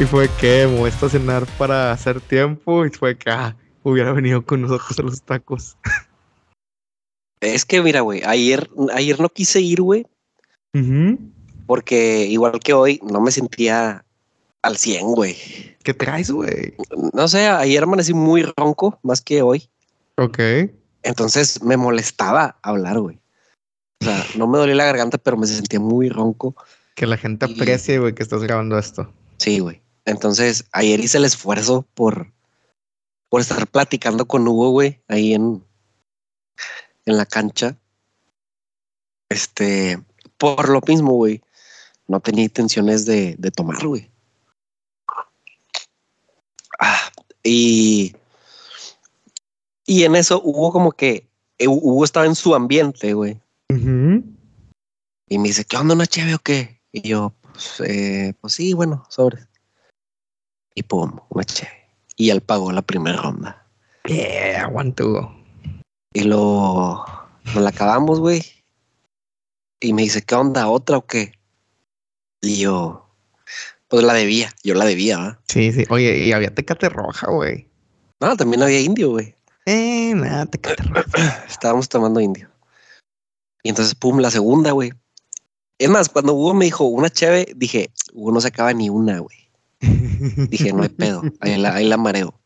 Y fue que me voy a estacionar para hacer tiempo y fue que ah, hubiera venido con nosotros a los tacos. Es que mira, güey, ayer, ayer no quise ir, güey, porque igual que hoy no me sentía al 100, güey. ¿Qué traes, güey? No sé, ayer amanecí muy ronco, más que hoy. Ok. Entonces me molestaba hablar, güey. O sea, no me dolía la garganta, pero me sentía muy ronco. Que la gente Y- aprecie, güey, que estás grabando esto. Sí, güey. Entonces ayer hice el esfuerzo por, por estar platicando con Hugo, güey, ahí en, en la cancha. Este, por lo mismo, güey, no tenía intenciones de, de tomar, güey. Ah, y, y en eso Hugo como que, eh, Hugo estaba en su ambiente, güey. Y me dice, ¿qué onda, una chévere o qué? Y yo, pues, eh, pues sí, bueno, sobres. Y pum, una chévere. Y él pagó la primera ronda. Yeah, aguanto. Y lo, nos la acabamos, güey. Y me dice, ¿qué onda, otra o qué? Y yo, pues la debía, yo la debía, ¿verdad? Sí, sí. Oye, y había tecate roja, güey. No, también había indio, güey. Eh, nada, tecate roja. Estábamos tomando indio. Y entonces, pum, la segunda, güey. Es más, cuando Hugo me dijo una chévere, dije, Hugo no se acaba ni una, güey. Dije, no hay pedo, ahí la, ahí la mareo.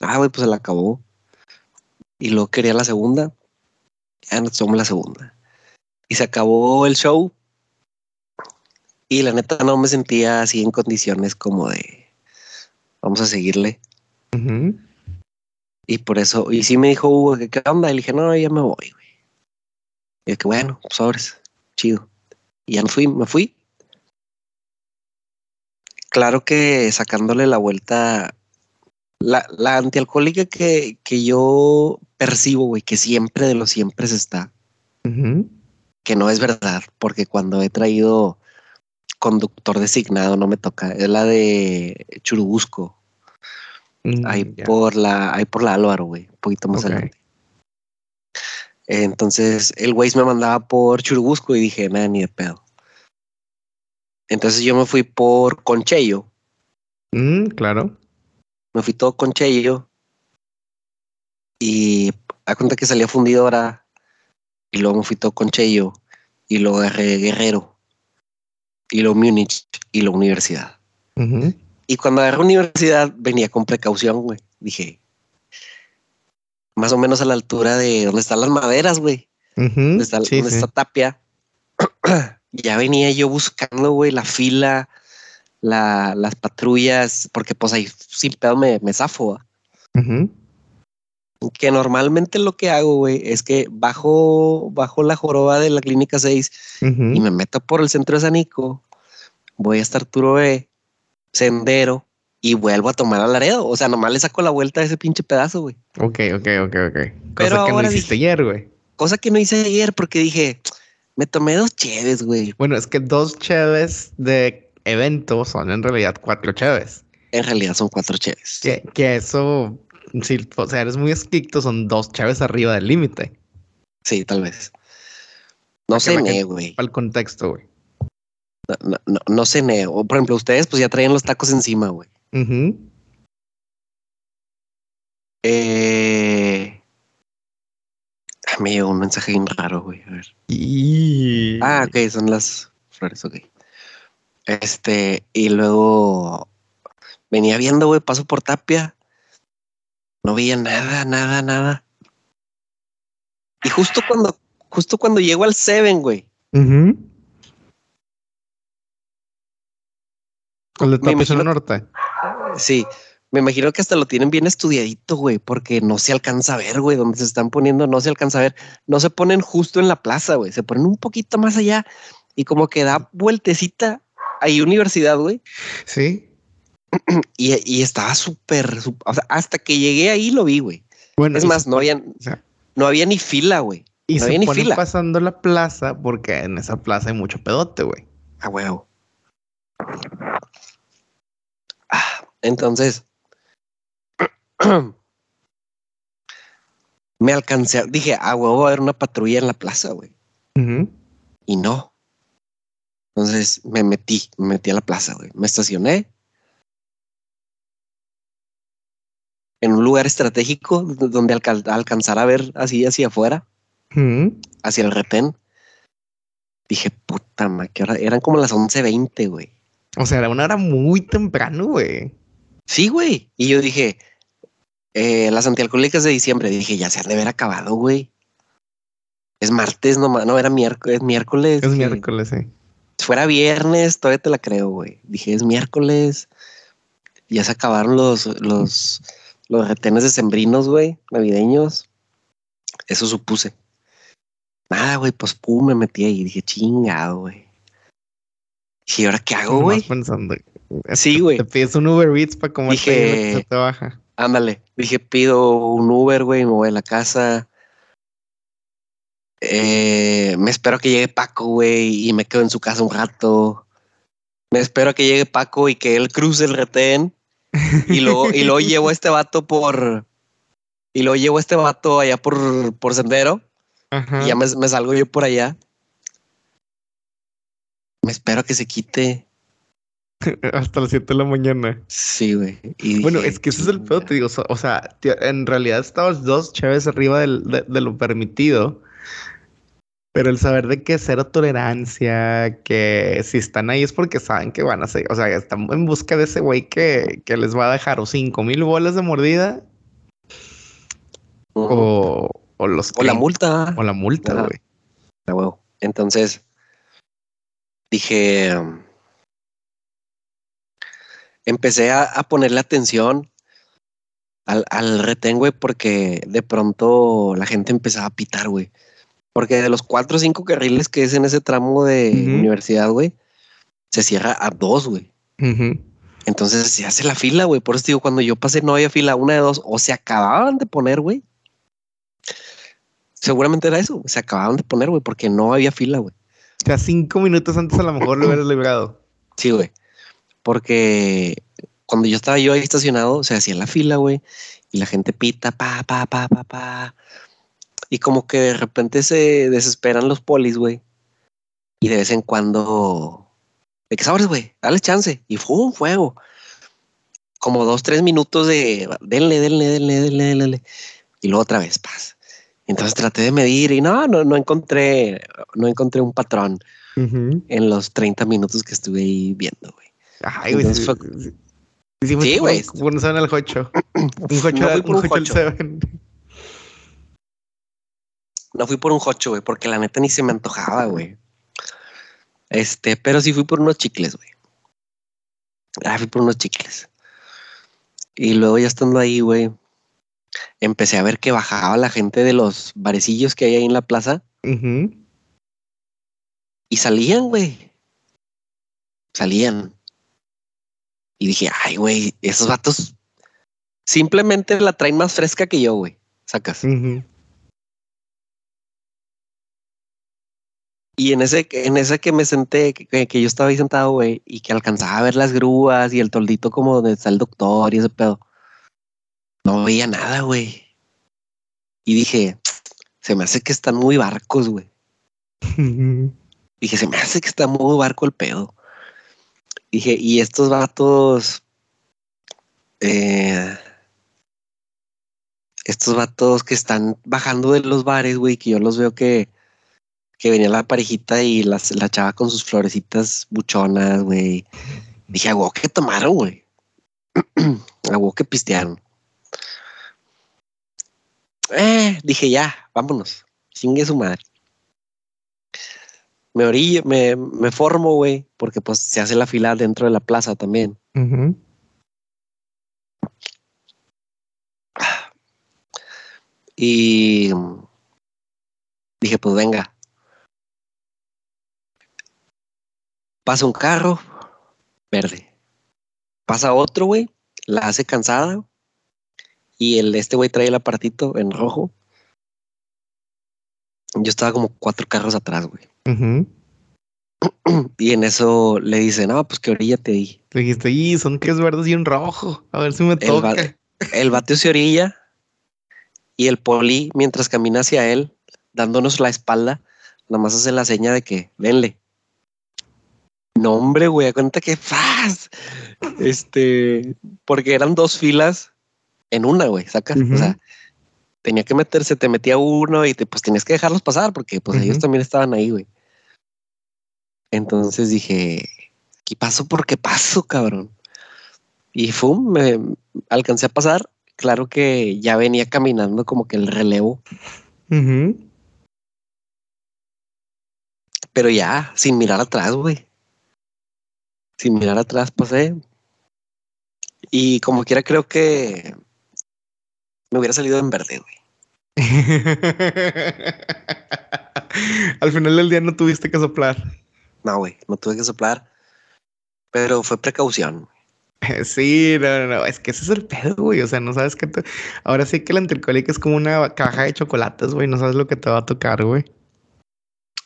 Ah, güey, pues se la acabó. Y luego quería la segunda. Ya nos tomamos la segunda. Y se acabó el show. Y la neta no me sentía así en condiciones como de vamos a seguirle. Y por eso, y sí me dijo Hugo que qué onda. Y le dije, no, ya me voy, güey. Y yo que bueno, pues sobres, chido. Y ya me fui, me fui. Claro que sacándole la vuelta, la, la antialcohólica que, que yo percibo, güey, que siempre de los siempre se está, que no es verdad, porque cuando he traído conductor designado no me toca, es la de Churubusco, Mm, ahí por la, ahí por la Álvaro, güey, un poquito más adelante. Entonces el güey me mandaba por Churubusco y dije, nada, ni de pedo. Entonces yo me fui por Conchello, Mm, claro. me fui todo Conchello y a cuenta que salía fundidora y luego me fui todo Conchello y luego agarré Guerrero y luego Múnich y luego Universidad. Y cuando agarré Universidad venía con precaución, güey. Dije, más o menos a la altura de donde están las maderas, güey. Ujú. donde está, Sí, donde sí. está Tapia. ya venía yo buscando, güey, la fila, la, las patrullas, porque pues ahí sin pedo me, me. Que normalmente lo que hago, güey, es que bajo, bajo la joroba de la clínica 6 Ujú. y me meto por el centro de Sanico, voy hasta Arturo B, Sendero y vuelvo a tomar a Laredo. O sea, nomás le saco la vuelta a ese pinche pedazo, güey. Ok, ok, ok, ok. Pero Cosa que no hiciste dije- ayer, güey. Cosa que no hice ayer porque dije, me tomé dos cheves, güey. Bueno, es que dos cheves de evento son en realidad cuatro cheves. En realidad son cuatro cheves. Que, que eso, si o sea, eres muy estricto, son dos cheves arriba del límite. Sí, tal vez. No cené, güey. Para el contexto, güey. No, no, no, no cené. O, por ejemplo, ustedes pues ya traían los tacos encima, güey. Ujú. Eh... Me llegó un mensaje bien raro, güey. A ver. Y... Ah, ok, son las flores, ok. Este, y luego venía viendo, güey, paso por Tapia. No veía nada, nada, nada. Y justo cuando, justo cuando llego al Seven, güey. Ujú. El de Tapia imagino- Norte. Sí, me imagino que hasta lo tienen bien estudiadito, güey, porque no se alcanza a ver, güey, donde se están poniendo, no se alcanza a ver. No se ponen justo en la plaza, güey, se ponen un poquito más allá y como que da vueltecita ahí universidad, güey. Sí. Y, y estaba súper, o sea, hasta que llegué ahí lo vi, güey. Bueno, Es más, no había, o sea, no había ni fila, güey. y no se había ni fila. pasando la plaza porque en esa plaza hay mucho pedote, güey. A huevo. Ah, entonces, me alcancé, a- dije, a huevo va a haber una patrulla en la plaza, güey. Y no. Entonces me metí, me metí a la plaza, güey. Me estacioné. en un lugar estratégico donde alca- alcanzar a ver así hacia afuera, hacia el retén. Dije, puta ma, ¿qué hora? Eran como las 11.20, güey. O sea, era una hora muy temprano, güey. Sí, güey. Y yo dije, eh, las antialcohólicas de diciembre, dije, ya se han de haber acabado, güey. Es martes nomás, no, era miércoles, miércoles. Es miércoles, sí. Si fuera viernes, todavía te la creo, güey. Dije, es miércoles. Ya se acabaron los, los, los retenes decembrinos, güey, navideños. Eso supuse. Nada, güey, pues pum, me metí ahí. Dije, chingado, güey. ¿y ahora qué hago, güey? pensando. Sí, güey. Te pides un Uber Eats para comer Dije- se te baja. Ándale. Dije, pido un Uber, güey, me voy a la casa. Eh, me espero que llegue Paco, güey, y me quedo en su casa un rato. Me espero que llegue Paco y que él cruce el retén. Y luego, y luego llevo a este vato por. Y luego llevo a este vato allá por, por sendero. Ajá. Y ya me, me salgo yo por allá. Me espero que se quite. Hasta las 7 de la mañana. Sí, güey. Bueno, dije, es que ese es el pedo, te digo. O sea, tío, en realidad estabas dos chaves arriba del- de, de lo permitido. Pero el saber de que cero tolerancia, que si están ahí es porque saben que van a ser, o sea, están en busca de ese güey que, que les va a dejar o cinco mil bolas de mordida o, o los O la 30, multa. o la multa, güey. A huevo. Entonces dije, empecé a, a ponerle atención al, al retén, güey, porque de pronto la gente empezaba a pitar, güey. Porque de los cuatro o cinco carriles que es en ese tramo de universidad, güey, se cierra a dos, güey. Entonces se hace la fila, güey. Por eso digo, cuando yo pasé no había fila, una de dos, o se acababan de poner, güey. Seguramente era eso, se acababan de poner, güey, porque no había fila, güey. O sea, cinco minutos antes a lo mejor lo hubieras librado. Sí, güey. Porque cuando yo estaba yo ahí estacionado, se hacía la fila, güey, y la gente pita, pa, pa, pa, pa, pa. Y como que de repente se desesperan los polis, güey. Y de vez en cuando, ¿de qué sabes, güey? Dale chance. Y fue un fuego. Como dos, tres minutos de denle, denle, denle, denle, denle. Y luego otra vez, paz. Entonces traté de medir y no, no, no encontré, no encontré un patrón en los 30 minutos que estuve ahí viendo, güey. Ay, güey. Sí, güey. Bueno, saben al Jocho. Un Jocho, No fui un por un Jocho al Jocho. Seven. No fui por un hocho, güey, porque la neta ni se me antojaba, güey. Este, pero sí fui por unos chicles, güey. Ah, fui por unos chicles. Y luego ya estando ahí, güey, empecé a ver que bajaba la gente de los barecillos que hay ahí en la plaza Ujú. y salían, güey. Salían. Y dije, ay, güey, esos vatos simplemente la traen más fresca que yo, güey. Sacas. Y en ese, en ese que me senté, que, que yo estaba ahí sentado, güey, y que alcanzaba a ver las grúas y el toldito como donde está el doctor y ese pedo. No veía nada, güey. Y dije, se me hace que están muy barcos, güey. Dije, se me hace que está muy barco el pedo. Dije, y estos vatos, eh, estos vatos que están bajando de los bares, güey, que yo los veo que, que venía la parejita y las, la chava con sus florecitas buchonas, güey. Dije, a que tomaron, güey. a que pistearon. Eh, dije, ya, vámonos. Chingue su madre me orillo, me, me formo, güey, porque pues se hace la fila dentro de la plaza también. Y dije, pues venga. Pasa un carro verde. Pasa otro, güey, la hace cansada. Y el este güey trae el aparatito en rojo. Yo estaba como cuatro carros atrás, güey. Y en eso le dice, no, pues que orilla te di. Le dijiste, y son tres verdes y un rojo. A ver si me El, toca. va- el bateo se orilla y el poli, mientras camina hacia él, dándonos la espalda, nada más hace la seña de que denle. No, hombre, güey, cuenta que faz. Este, porque eran dos filas en una, güey, sacas. O sea, tenía que meterse, te metía uno y te, pues tenías que dejarlos pasar porque pues ellos también estaban ahí, güey. Entonces dije, ¿qué paso por qué paso, cabrón? Y fum, me alcancé a pasar. Claro que ya venía caminando como que el relevo. Pero ya, sin mirar atrás, güey. Sin mirar atrás pasé. Y como quiera, creo que me hubiera salido en verde, güey. Al final del día no tuviste que soplar. No, güey, no tuve que soplar. Pero fue precaución. Sí, no, no, es que ese es el pedo, güey. O sea, no sabes qué te... Ahora sí que la anticólica es como una caja de chocolates, güey. No sabes lo que te va a tocar, güey.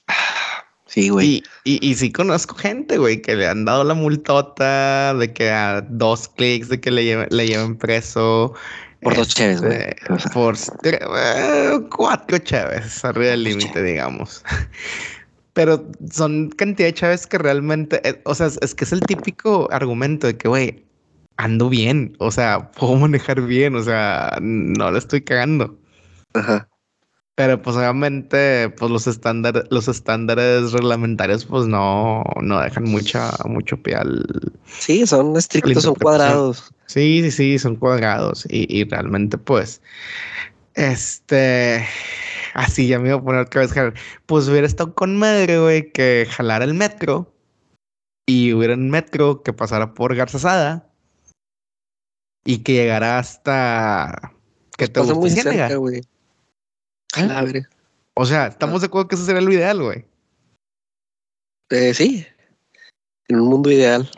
Sí, güey. Y, y, sí conozco gente, güey, que le han dado la multota de que a dos clics de que le, lleven, le lleven preso. Por dos chaves, güey. Este, por eh, cuatro chaves, arriba del límite, digamos. Pero son cantidad de chaves que realmente, eh, o sea, es que es el típico argumento de que, güey, ando bien, o sea, puedo manejar bien, o sea, no le estoy cagando. Ajá. Pero pues obviamente, pues los estándares, los estándares reglamentarios, pues no, no dejan mucha, mucho pie al. Sí, son estrictos, son cuadrados. Sí, sí, sí, son cuadrados. Y, y realmente, pues, este, así ya me iba a poner otra vez, pues hubiera estado con madre, güey, que jalara el metro y hubiera un metro que pasara por Garzasada y que llegara hasta que pues te muy cerca, güey. ¿Eh? O sea, ¿estamos de acuerdo que eso sería lo ideal, güey? Eh, sí. En un mundo ideal.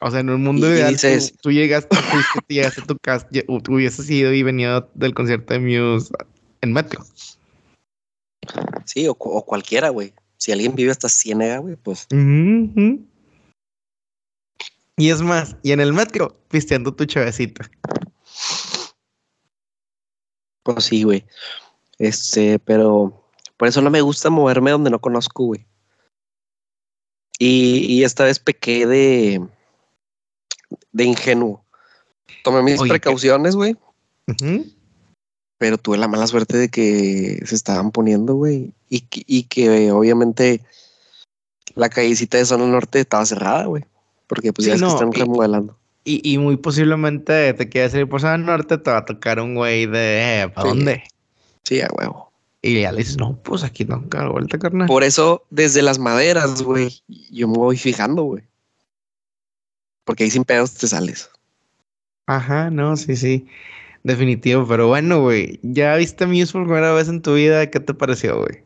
O sea, en un mundo ideal, tú, llegaste, fuiste, llegaste a tu casa, hubieses ido y venido del concierto de Muse en metro. Sí, o, cualquiera, güey. Si alguien vive hasta Ciénega, güey, pues. Y es más, y en el metro, pisteando tu chavecita. Pues sí, güey. Este, pero por eso no me gusta moverme donde no conozco, güey. Y, esta vez pequé de, de ingenuo. Tomé mis precauciones, güey. Pero tuve la mala suerte de que se estaban poniendo, güey. Y, y que obviamente la callecita de zona norte estaba cerrada, güey. Porque pues ya es que están remodelando. Y, y, muy posiblemente te quieres ir por zona norte, te va a tocar un güey de eh, ¿para dónde? Sí, a huevo. Y ya le dices, no, pues aquí no la vuelta, carnal. Por eso, desde las maderas, güey, yo me voy fijando, güey. Porque ahí sin pedos te sales. Ajá, no, sí, sí. Definitivo, pero bueno, güey. ¿Ya viste Muse por primera vez en tu vida? ¿Qué te pareció, güey?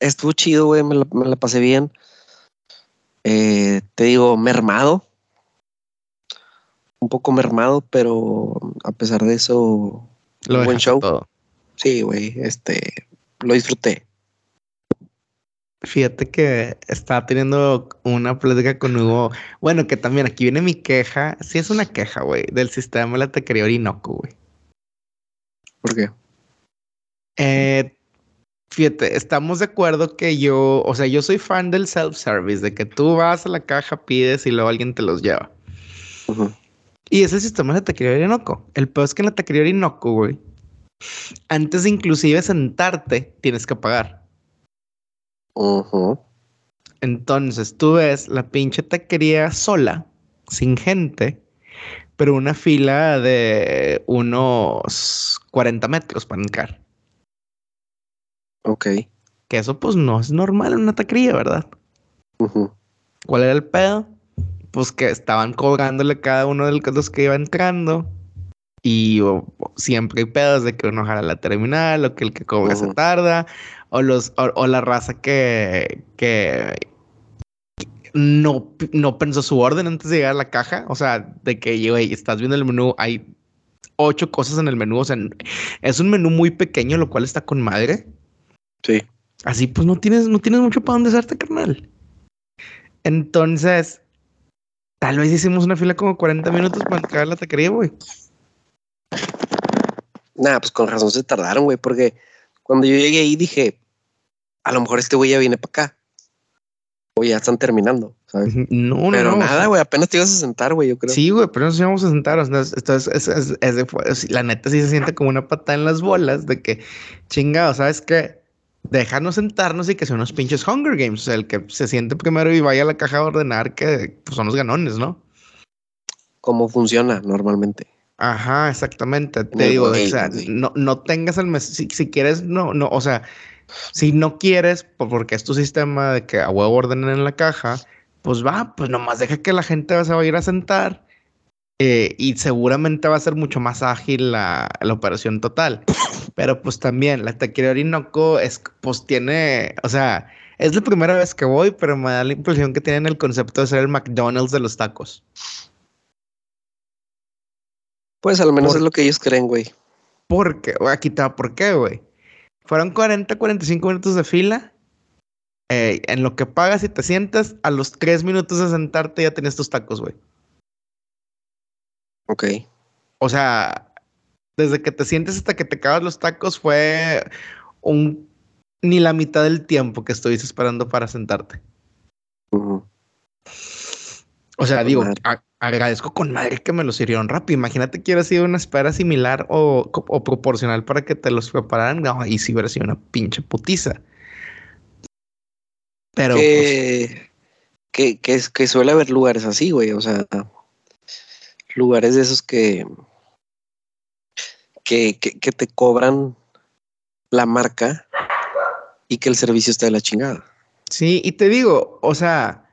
Estuvo chido, güey. Me, la, pasé bien. Eh, te digo, mermado. Un poco mermado, pero a pesar de eso, Lo un buen show. Todo. Sí, güey, este, lo disfruté. Fíjate que estaba teniendo una plática con Hugo. Bueno, que también aquí viene mi queja. Sí, es una queja, güey, del sistema de la taquería Orinoco, güey. ¿Por qué? Eh, fíjate, estamos de acuerdo que yo, o sea, yo soy fan del self-service, de que tú vas a la caja, pides y luego alguien te los lleva. Y ese sistema de la taquería Orinoco. El peor es que en la taquería Orinoco, güey, antes de inclusive sentarte, tienes que pagar. Entonces tú ves la pinche taquería sola, sin gente, pero una fila de unos 40 metros para entrar. Ok. Que eso pues no es normal en una taquería, ¿verdad? ¿Cuál era el pedo? Pues que estaban cobrándole cada uno de los que iba entrando y siempre hay pedos de que uno jala la terminal o que el que cobra se tarda o los o, la raza que que no, no pensó su orden antes de llegar a la caja. O sea, de que, güey, estás viendo el menú, hay ocho cosas en el menú. O sea, es un menú muy pequeño, lo cual está con madre. Sí. Así pues no tienes, no tienes mucho para dónde hacerte, carnal. Entonces, tal vez hicimos una fila como 40 minutos para entrar a la taquería, güey. Nada, pues con razón se tardaron, güey, porque cuando yo llegué ahí dije, a lo mejor este güey ya viene para acá. O ya están terminando, ¿sabes? No, Pero no. o nada, sea, güey, apenas te ibas a sentar, güey, yo creo. Sí, güey, pero nos íbamos a sentar. o sea, esto es, la neta sí se siente como una patada en las bolas de que, chingado, ¿sabes qué? Déjanos sentarnos y que sean unos pinches Hunger Games. O sea, el que se siente primero y vaya a la caja a ordenar que pues, son los ganones, ¿no? Cómo funciona normalmente. Ajá, exactamente. Te digo, o sea, no, no tengas el mes, si, si quieres, no, no, o sea, si no quieres, po- porque es tu sistema de que a huevo ordenen en la caja, pues va, pues nomás deja que la gente se va a ir a sentar eh, y seguramente va a ser mucho más ágil la, la operación total. Pero pues también la taquería Orinoco es, pues tiene, o sea, es la primera vez que voy, pero me da la impresión que tienen el concepto de ser el McDonald's de los tacos. Pues al menos Por- es lo que ellos creen, güey. Porque, aquí está, ¿por qué, güey? Fueron 40, 45 minutos de fila. eh, en lo que pagas y te sientas, a los 3 minutos de sentarte ya tenías tus tacos, güey. Ok. O sea, desde que te sientes hasta que te acabas los tacos fue un ni la mitad del tiempo que estuviste esperando para sentarte. O sea, digo, a- agradezco con madre que me los sirvieron rápido. Imagínate que hubiera sido una espera similar o, proporcional para que te los prepararan. No, ahí sí hubiera sido una pinche putiza. Pero, pues, que, que, que, es- que suele haber lugares así, güey. O sea, lugares de esos que, que, que, que te cobran la marca y que el servicio está de la chingada. sí, y te digo, o sea,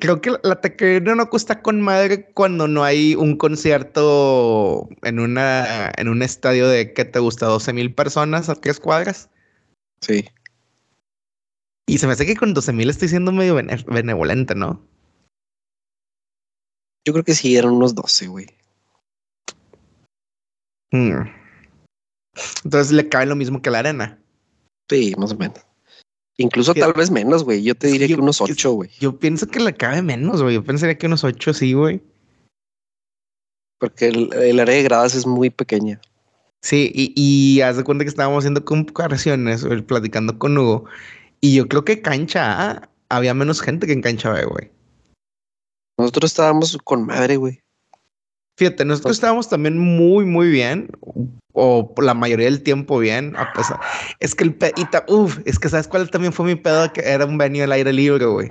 creo que la- taquería no cuesta con madre cuando no hay un concierto en una en un estadio de que te gusta 12 mil personas a tres cuadras. Sí. Y se me hace que con 12 mil estoy siendo medio bene- benevolente, ¿no? Yo creo que sí eran unos 12, güey. Hmm. Entonces le cabe lo mismo que la arena. Sí, más o menos. Incluso Que- tal vez menos, güey. Yo te diría yo- que unos 8, güey. Yo pienso que le cabe menos, güey. Yo pensaría que unos ocho sí, güey. Porque el, el área de gradas es muy pequeña. Sí, y, y haz de cuenta que estábamos haciendo comparaciones, eh, platicando con Hugo. Y yo creo que cancha A había menos gente que en cancha B, güey. Nosotros estábamos con madre, güey. Fíjate, nosotros estábamos también muy, muy bien. O la mayoría del tiempo bien. A pesar. Es que el pe- y ta- uf, es que sabes cuál también fue mi pedo que era un venue al aire libre, güey.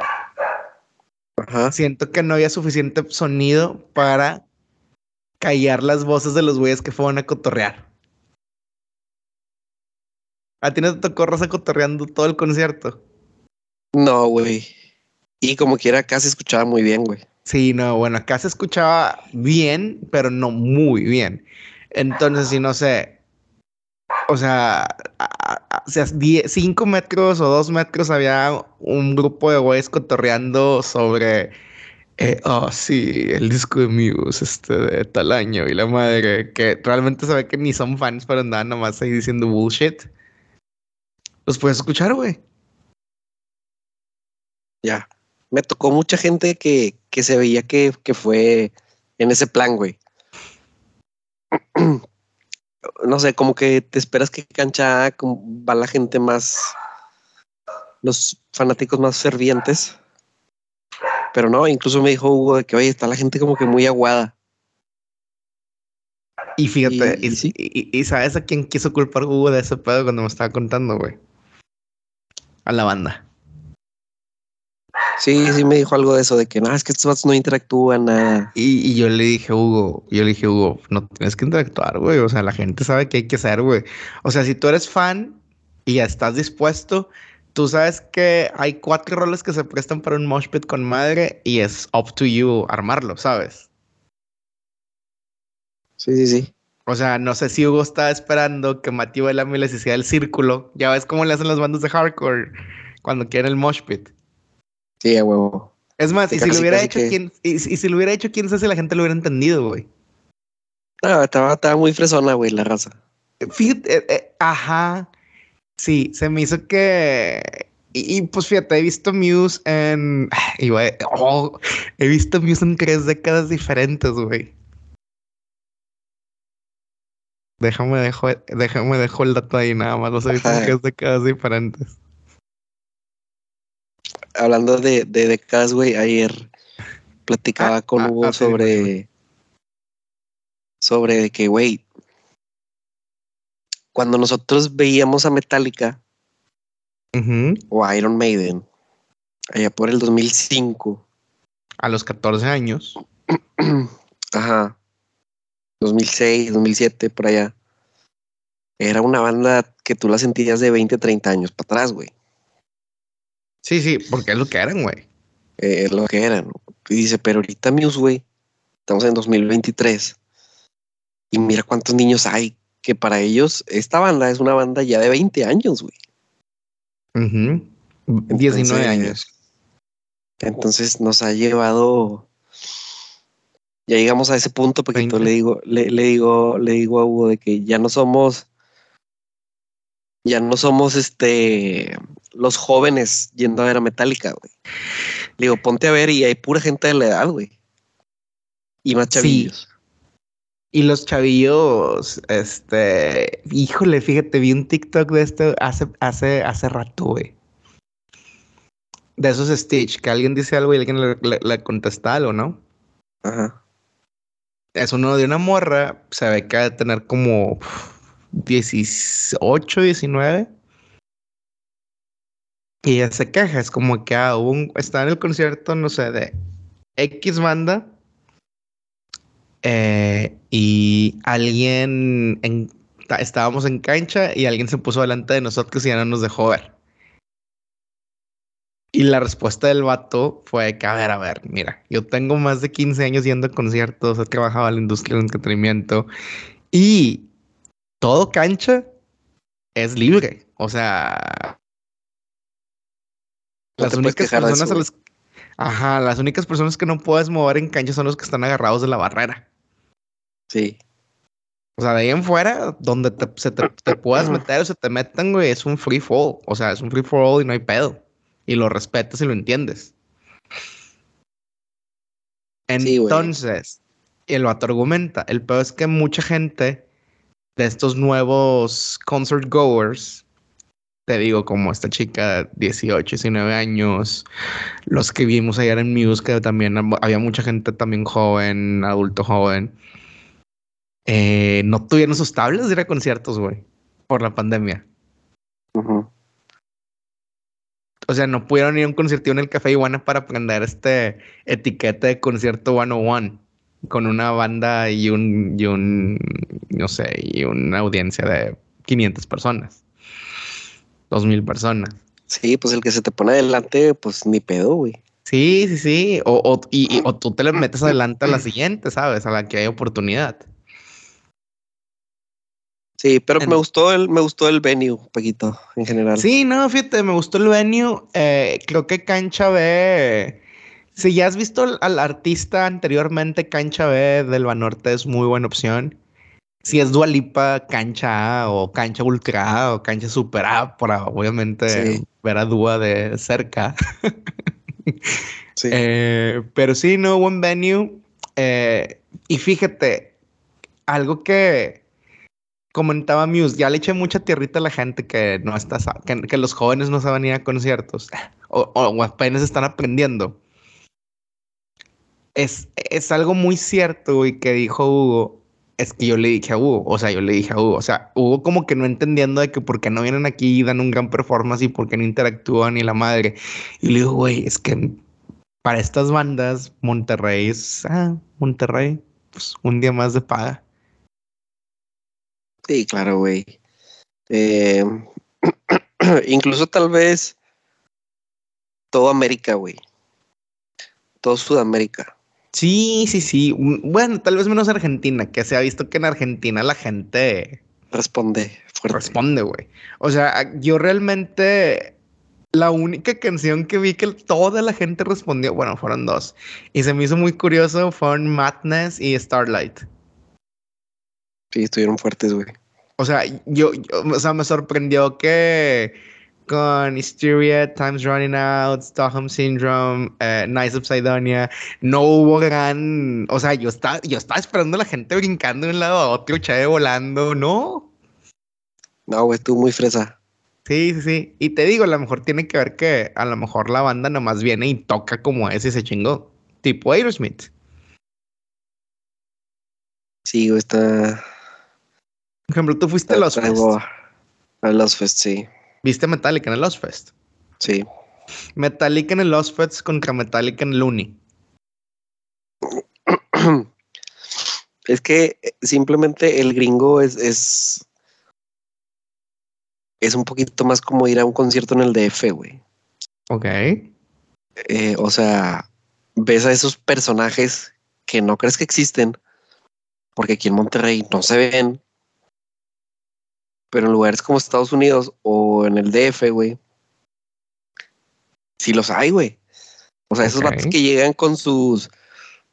Ajá. Siento que no había suficiente sonido para callar las voces de los güeyes que fueron a cotorrear. A ti no te tocó Rosa cotorreando todo el concierto. No, güey. Y como quiera, acá se escuchaba muy bien, güey. Sí, no, bueno, acá se escuchaba bien, pero no muy bien. Entonces, si no sé, o sea, metros o dos metros había un grupo de güeyes cotorreando sobre, eh, oh, sí, el disco de Muse, este, de tal año y la madre, que realmente se ve que ni son fans, pero andaban nomás ahí diciendo bullshit. Los puedes escuchar, güey. Ya. Me tocó mucha gente que, que se veía que, que fue en ese plan, güey. No sé, como que te esperas que cancha A, va la gente más, los fanáticos más fervientes. Pero no, incluso me dijo Hugo de que, oye, está la gente como que muy aguada. Y fíjate, Y- y, y sí. y- y sabes a quién quiso culpar Hugo de ese pedo cuando me estaba contando, güey. A la banda. Sí, sí me dijo algo de eso, de que no, es que estos vatos no interactúan nada. Y, y yo le dije, Hugo, yo le dije, Hugo, no tienes que interactuar, güey. O sea, la gente sabe qué hay que hacer, güey. O sea, si tú eres fan y ya estás dispuesto, tú sabes que hay cuatro roles que se prestan para un mosh pit con madre y es up to you armarlo, ¿sabes? Sí, sí, sí. O sea, no sé si Hugo estaba esperando que Mati Bellamy les hiciera el círculo. Ya ves cómo le hacen las bandas de hardcore cuando quieren el mosh pit. Sí, a huevo. Es más, y si lo casi, hubiera casi hecho, que- quién, y, y si lo hubiera hecho, quién sabe si la gente lo hubiera entendido, güey. No, estaba, estaba muy fresona, güey, la raza. Fíjate, eh, eh, ajá. Sí, se me hizo que. Y, y, pues fíjate, he visto Muse en. y, güey, oh, he visto Muse en tres décadas diferentes, güey. Déjame dejo, déjame dejo el dato ahí nada más. Los he visto en tres décadas diferentes. Hablando de, de décadas, güey, ayer platicaba Ah, con ah, Hugo ah, sí, sobre, sobre que, güey, cuando nosotros veíamos a Metallica o a Iron Maiden, allá por el 2005, A los 14 años. ajá, 2006, 2007, por allá, era una banda que tú la sentías de 20, 30 años para atrás, güey. Sí, sí, porque es lo que eran, güey. eh, es lo que eran. Y dice, pero ahorita Muse, güey, estamos en 2023. Y mira cuántos niños hay que para ellos esta banda es una banda ya de 20 años, güey. Ujú. 19 Entonces, años. Entonces nos ha llevado. Ya llegamos a ese punto, porque 20. le digo, le, le digo, le digo a Hugo de que ya no somos, ya no somos este los jóvenes yendo a ver a Metallica, güey. Le digo, ponte a ver y hay pura gente de la edad, güey. Y más Sí. chavillos. Y los chavillos, este, híjole, fíjate, vi un TikTok de esto hace, hace, hace rato, güey. De esos Stitch, que alguien dice algo y alguien le, le- le contesta algo, ¿no? Ajá. Es uno de una morra, se ve que ha de tener como uf, 18, 19. Y ella se queja, es como que ah, un- está en el concierto, no sé, de X banda. eh, y alguien, en- estábamos en cancha y alguien se puso delante de nosotros y ya no nos dejó ver. Y la respuesta del vato fue que, a ver, a ver, mira, yo tengo más de 15 años yendo a conciertos, he trabajado en la industria del entretenimiento y todo cancha es libre. O sea, las únicas personas a las Ajá, las únicas personas que no puedes mover en cancha son los que están agarrados de la barrera. Sí. O sea, de ahí en fuera, donde te, se te, te puedas meter o se te metan, güey, es un free fall. O sea, es un free for all y no hay pedo. Y lo respetas y lo entiendes. Sí. Entonces, el vato argumenta, el peor es que mucha gente de estos nuevos concert goers, te digo, como esta chica, 18, 19 años, los que vimos ayer en Muse, que también hab- había mucha gente también joven, adulto joven, eh, no tuvieron sus tablas de ir a conciertos, güey, por la pandemia. O sea, no pudieron ir a un concierto en el Café Iguana para aprender este etiqueta de concierto 101 con una banda y un, y un, no sé, y una audiencia de 500 personas, 2000 personas. Sí, pues el que se te pone adelante, pues ni pedo, güey. Sí, sí, sí. O, o, y, y- o tú te le metes adelante a la siguiente, ¿sabes? A la que hay oportunidad. Sí, pero me gustó el, me gustó el venue, un poquito, en general. Sí, no, fíjate, me gustó el venue. Eh, creo que Cancha B. Si ya has visto al, artista anteriormente, Cancha B del Banorte es muy buena opción. Si es Dualipa, Cancha A o Cancha Ultra A o Cancha Super A, para obviamente Sí. ver a Dúa de cerca. Sí. Eh, pero sí, no, buen venue. Eh, y fíjate, algo que comentaba Muse, ya le eché mucha tierrita a la gente que no está, que, que los jóvenes no saben ir a conciertos o- o apenas están aprendiendo. Es, es algo muy cierto y que dijo Hugo. Es que yo le dije a Hugo, o sea, yo le dije a Hugo, o sea, Hugo como que no entendiendo de que por qué no vienen aquí y dan un gran performance y por qué no interactúan y la madre. Y le digo, güey, es que para estas bandas, Monterrey es, ah, Monterrey, pues un día más de paga. Sí, claro, güey. Eh, incluso tal vez todo América, güey. Todo Sudamérica. Sí, sí, sí. Bueno, tal vez menos Argentina, que se ha visto que en Argentina la gente Responde fuerte. responde, güey. O sea, yo realmente la única canción que vi que toda la gente respondió, bueno, fueron dos. Y se me hizo muy curioso, fueron Madness y Starlight. Sí, estuvieron fuertes, güey. O sea, yo, yo- o sea, me sorprendió que con Hysteria, Time's Running Out, Stockholm Syndrome, eh, Nice Upside Down, no hubo gran, o sea, yo estaba, yo estaba esperando a la gente brincando de un lado a otro, chave volando, ¿no? No, güey, estuvo muy fresa. Sí, sí, sí. Y te digo, a lo mejor tiene que ver que a lo mejor la banda nomás viene y toca como ese y se chingó. Tipo Aerosmith. Sí, güey, está. Por ejemplo, tú fuiste a Los Fest. A Los Fest, sí. ¿Viste Metallica en el Los Fest? Sí. Metallica en el Los Fest contra Metallica en el Uni. Es que simplemente el gringo es, es, es un poquito más como ir a un concierto en el DF, güey. Ok. Eh, o sea, ves a esos personajes que no crees que existen, porque aquí en Monterrey no se ven, pero en lugares como Estados Unidos o en el DF, güey, sí los hay, güey. O sea, esos vatos que llegan con sus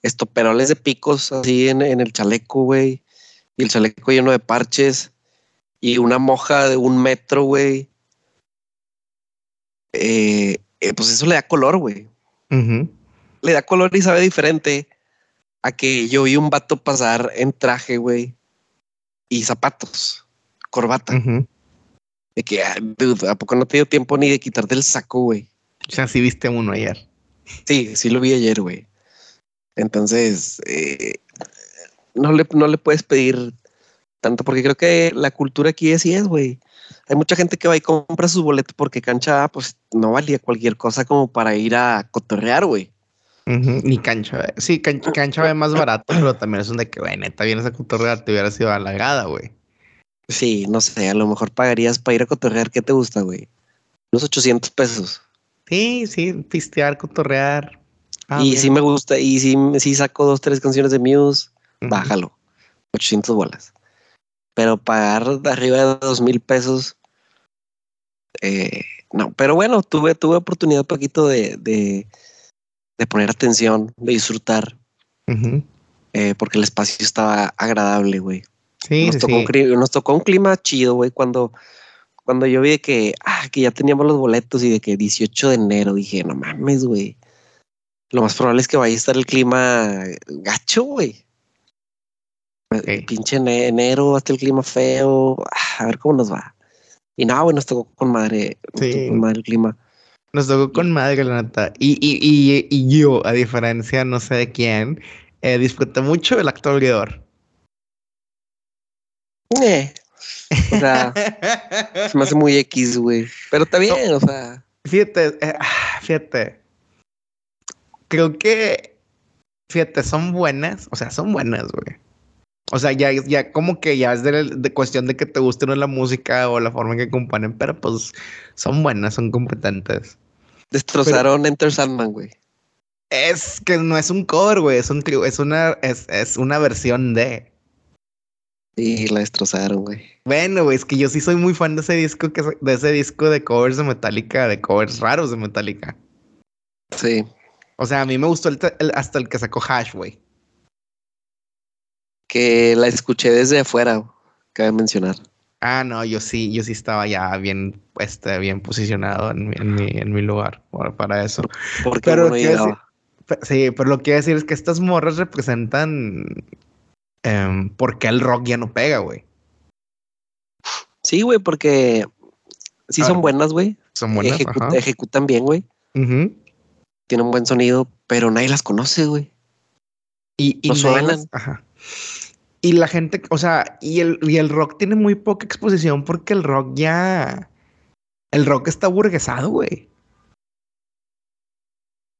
estoperoles de picos así en, en el chaleco, güey, y el chaleco lleno de parches y una moja de un metro, güey. Eh, eh, pues eso le da color, güey. Le da color y sabe diferente a que yo vi un vato pasar en traje, güey, y zapatos, corbata. De que, ah, ¿a poco no te dio tiempo ni de quitarte el saco, güey? O sea, sí viste uno ayer. Sí, sí lo vi ayer, güey. Entonces, eh, no, le, no le puedes pedir tanto porque creo que la cultura aquí así es, güey. Hay mucha gente que va y compra sus boletos porque cancha, pues no valía cualquier cosa como para ir a cotorrear, güey. Ni cancha. Sí, cancha ve más barato, pero también es un de que, güey, neta, vienes a cotorrear, te hubiera sido halagada, güey. Sí, no sé, a lo mejor pagarías para ir a cotorrear. ¿Qué te gusta, güey? Unos 800 pesos. Sí, sí, pistear, cotorrear. Ah, y sí me gusta, y si sí saco dos, tres canciones de Muse, bájalo. 800 bolas. Pero pagar de arriba de dos mil pesos, eh, no. Pero bueno, tuve, tuve oportunidad un poquito de, de, poner atención, de disfrutar. Eh, porque el espacio estaba agradable, güey. Sí, nos, tocó Un, nos tocó un clima chido, güey, cuando cuando yo vi que, ah, que ya teníamos los boletos y de que 18 de enero, dije, no mames, güey. Lo más probable es que vaya a estar el clima gacho, güey. Pinche enero, hasta el clima feo. Ah, a ver cómo nos va. Y no, güey, nos tocó con madre, sí. con madre el clima. Nos tocó con madre, la neta. Y, y, y, y, yo, a diferencia, no sé de quién, eh, disfruté mucho el actor guiador. Eh, o sea, se me hace muy X, güey. Pero está bien, o sea. Fíjate, eh, fíjate. Creo que, fíjate, son buenas. O sea, son buenas, güey. O sea, ya, ya como que ya es de, cuestión de que te guste o no la música o la forma en que componen, pero pues son buenas, son competentes. Destrozaron Enter Sandman, güey. Es que no es un cover, güey, es, un, es, una, es, es una versión de. Y la destrozaron, güey. Bueno, güey, es que yo sí soy muy fan de ese disco, que, de ese disco de covers de Metallica, de covers raros de Metallica. Sí. O sea, a mí me gustó hasta el que sacó Hash, güey. Que la escuché desde afuera, cabe mencionar. Ah, no, yo sí, yo sí estaba ya bien, este, bien posicionado en, mi, en mi lugar para eso. Porque pero no sí, pero lo que quiero decir es que estas morras representan eh, por qué el rock ya no pega, güey. Sí, güey, porque sí son buenas, güey. Son buenas. ejecutan bien, güey. Tienen un buen sonido, pero nadie las conoce, güey. Y, y no suenan. Ajá. Y la gente, o sea, y el, y el rock tiene muy poca exposición porque el rock ya. El rock está burguesado, güey.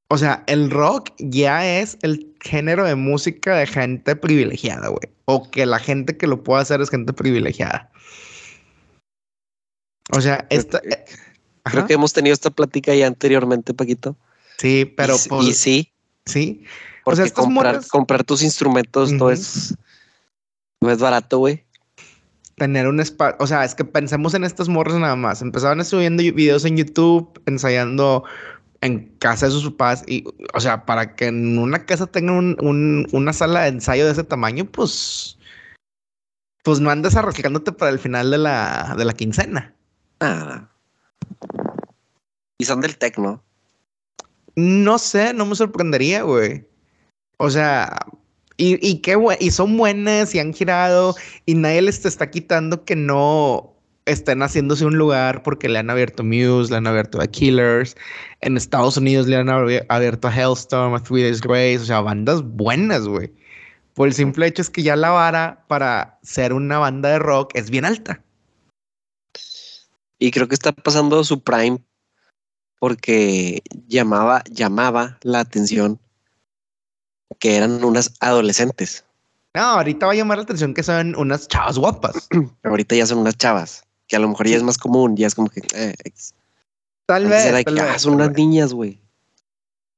O sea, el rock ya es el género de música de gente privilegiada, güey. O que la gente que lo pueda hacer es gente privilegiada. O sea, esta. Creo, creo que hemos tenido esta plática ya anteriormente, Paquito. Sí, pero. Y, pues, sí. Sí. o sea, comprar, comprar tus instrumentos no es. No es barato, güey. Tener un espacio. O sea, es que pensemos en estas morras nada más. Empezaban subiendo videos en YouTube, ensayando en casa de sus papás y, o sea, para que en una casa tengan un, una sala de ensayo de ese tamaño, pues, pues no andes arrastrándote para el final de la, de la quincena. Ah. Y son del tecno. No sé, no me sorprendería, güey. O sea, y, y qué y son buenas y han girado y nadie les te está quitando que no, estén haciéndose un lugar porque le han abierto Muse, le han abierto a Killers. En Estados Unidos le han abierto a Hellstorm, a Three Days Grace, o sea, bandas buenas, güey. Por el simple hecho es que ya la vara para ser una banda de rock es bien alta. Y creo que está pasando su prime porque llamaba, llamaba la atención que eran unas adolescentes. No, ahorita va a llamar la atención que son unas chavas guapas. ahorita ya son unas chavas, que a lo mejor ya es más común, ya es como que... Eh, tal vez. Ah, son unas niñas, güey.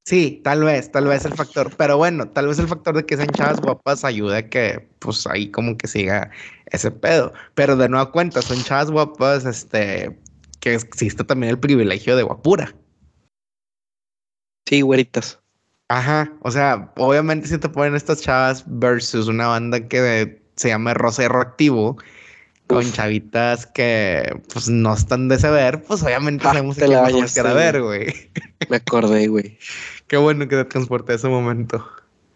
Sí, tal vez, tal vez el factor, pero bueno, tal vez el factor de que sean chavas guapas ayuda a que pues ahí como que siga ese pedo. Pero de nueva cuenta, son chavas guapas, este, que existe también el privilegio de guapura. Sí, güeritas. Ajá, o sea, obviamente si te ponen estas chavas versus una banda que se llama Rosero Activo, con chavitas que pues no están de ese ver, pues obviamente ah, sabemos que la vamos a ver, güey. Me acordé, güey. Qué bueno que te transporté a ese momento.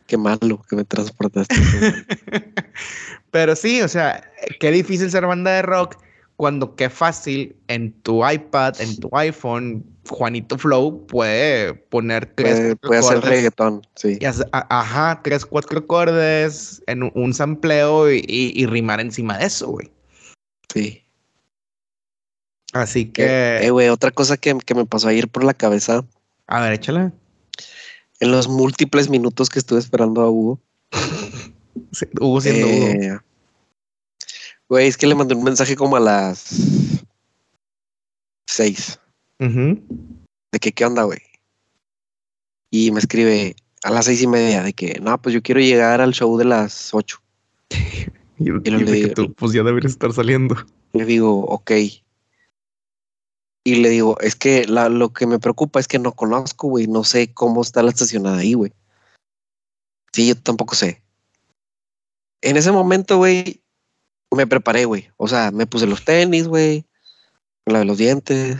Qué malo que me transportaste. Pero sí, o sea, qué difícil ser banda de rock cuando qué fácil en tu iPad, en tu iPhone, Juanito Flow puede poner tres, puede, hacer reggaetón, sí. ajá, tres, cuatro acordes en un, sampleo y, rimar encima de eso, güey. Sí. Así eh, que. Eh, güey, otra cosa que, me pasó ayer por la cabeza. A ver, échala. En los múltiples minutos que estuve esperando a Hugo. Hugo siendo Hugo. Eh, güey, es que le mandé un mensaje como a las seis. De que, ¿qué onda, güey? Y me escribe a las seis y media de que, no, pues yo quiero llegar al show de las ocho. y, le digo, pues ya deberías estar saliendo. Le digo, ok. Y le digo, es que lo que me preocupa es que no conozco, güey. No sé cómo está la estacionada ahí, güey. Sí, yo tampoco sé. En ese momento, güey, me preparé, güey. O sea, me puse los tenis, güey. La de los dientes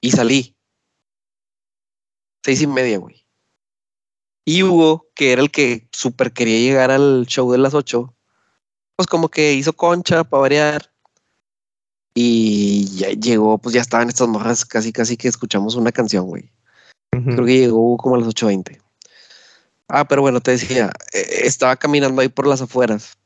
y salí. Seis y media, güey. Y Hugo, que era el que súper quería llegar al show de las ocho, pues como que hizo concha para variar. Y ya llegó, pues ya estaban estas morras, casi casi que escuchamos una canción, güey. Creo que llegó como a las 8.20. Ah, pero bueno, te decía, eh, estaba caminando ahí por las afueras.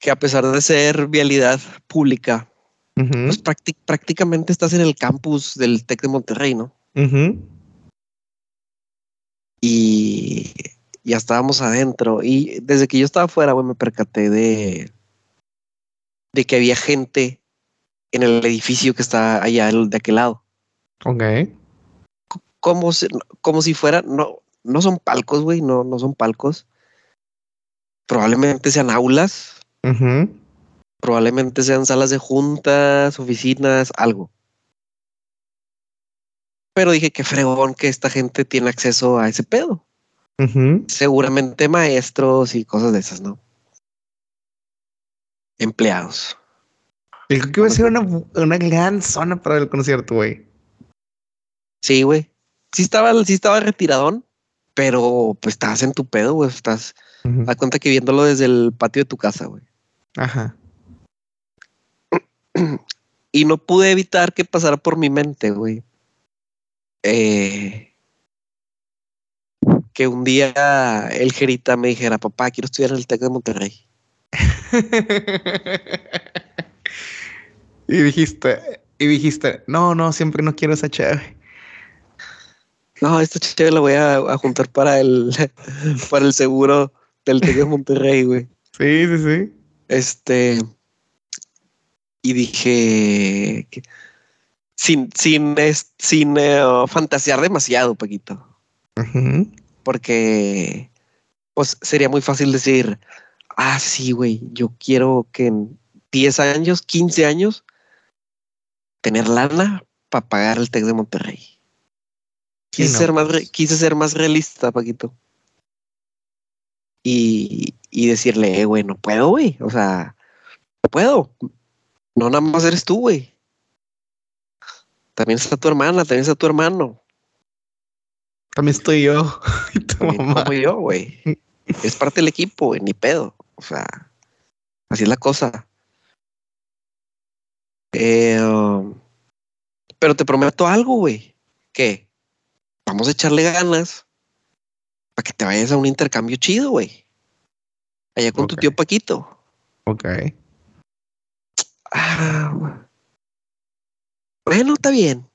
Que a pesar de ser vialidad pública, pues prácticamente estás en el campus del TEC de Monterrey, ¿no? Y ya estábamos adentro. Y desde que yo estaba afuera, güey, me percaté de, de que había gente en el edificio que está allá de aquel lado. Ok. Como si, como si fuera, no, no son palcos, güey, no, no son palcos. Probablemente sean aulas probablemente sean salas de juntas, oficinas, algo. Pero dije que fregón que esta gente tiene acceso a ese pedo. Seguramente maestros y cosas de esas, ¿no? Empleados. Dijo que iba a ser una, una gran zona para el concierto, güey. Sí, güey. Sí estaba, sí estaba retiradón, pero pues estás en tu pedo, güey. Estás, da cuenta que viéndolo desde el patio de tu casa, güey. Ajá. y no pude evitar que pasara por mi mente, güey. Eh, que un día el Jerita me dijera, papá, quiero estudiar en el TEC de Monterrey. y dijiste, y dijiste, no, no, siempre no quiero esa chave. No, esta chave la voy a, juntar para el, para el seguro del TEC de Monterrey, güey. Sí, sí, sí. Este, y dije, sin, sin, sin eh, fantasear demasiado, Paquito. Porque pues sería muy fácil decir, ah, sí, güey, yo quiero que en 10 años, 15 años, tener lana para pagar el TEC de Monterrey. Quise, ser más quise ser más realista, Paquito. Y, y decirle, eh, güey, no puedo, güey. O sea, no puedo. No nada más eres tú, güey. También está tu hermana, también está tu hermano. También estoy yo. y tu mamá. yo, güey. Es parte del equipo, güey, ni pedo. O sea, así es la cosa. Eh, um, pero te prometo algo, güey. Que vamos a echarle ganas para que te vayas a un intercambio chido, güey. Allá con tu tío Paquito. Ok. Ah, bueno, está bien.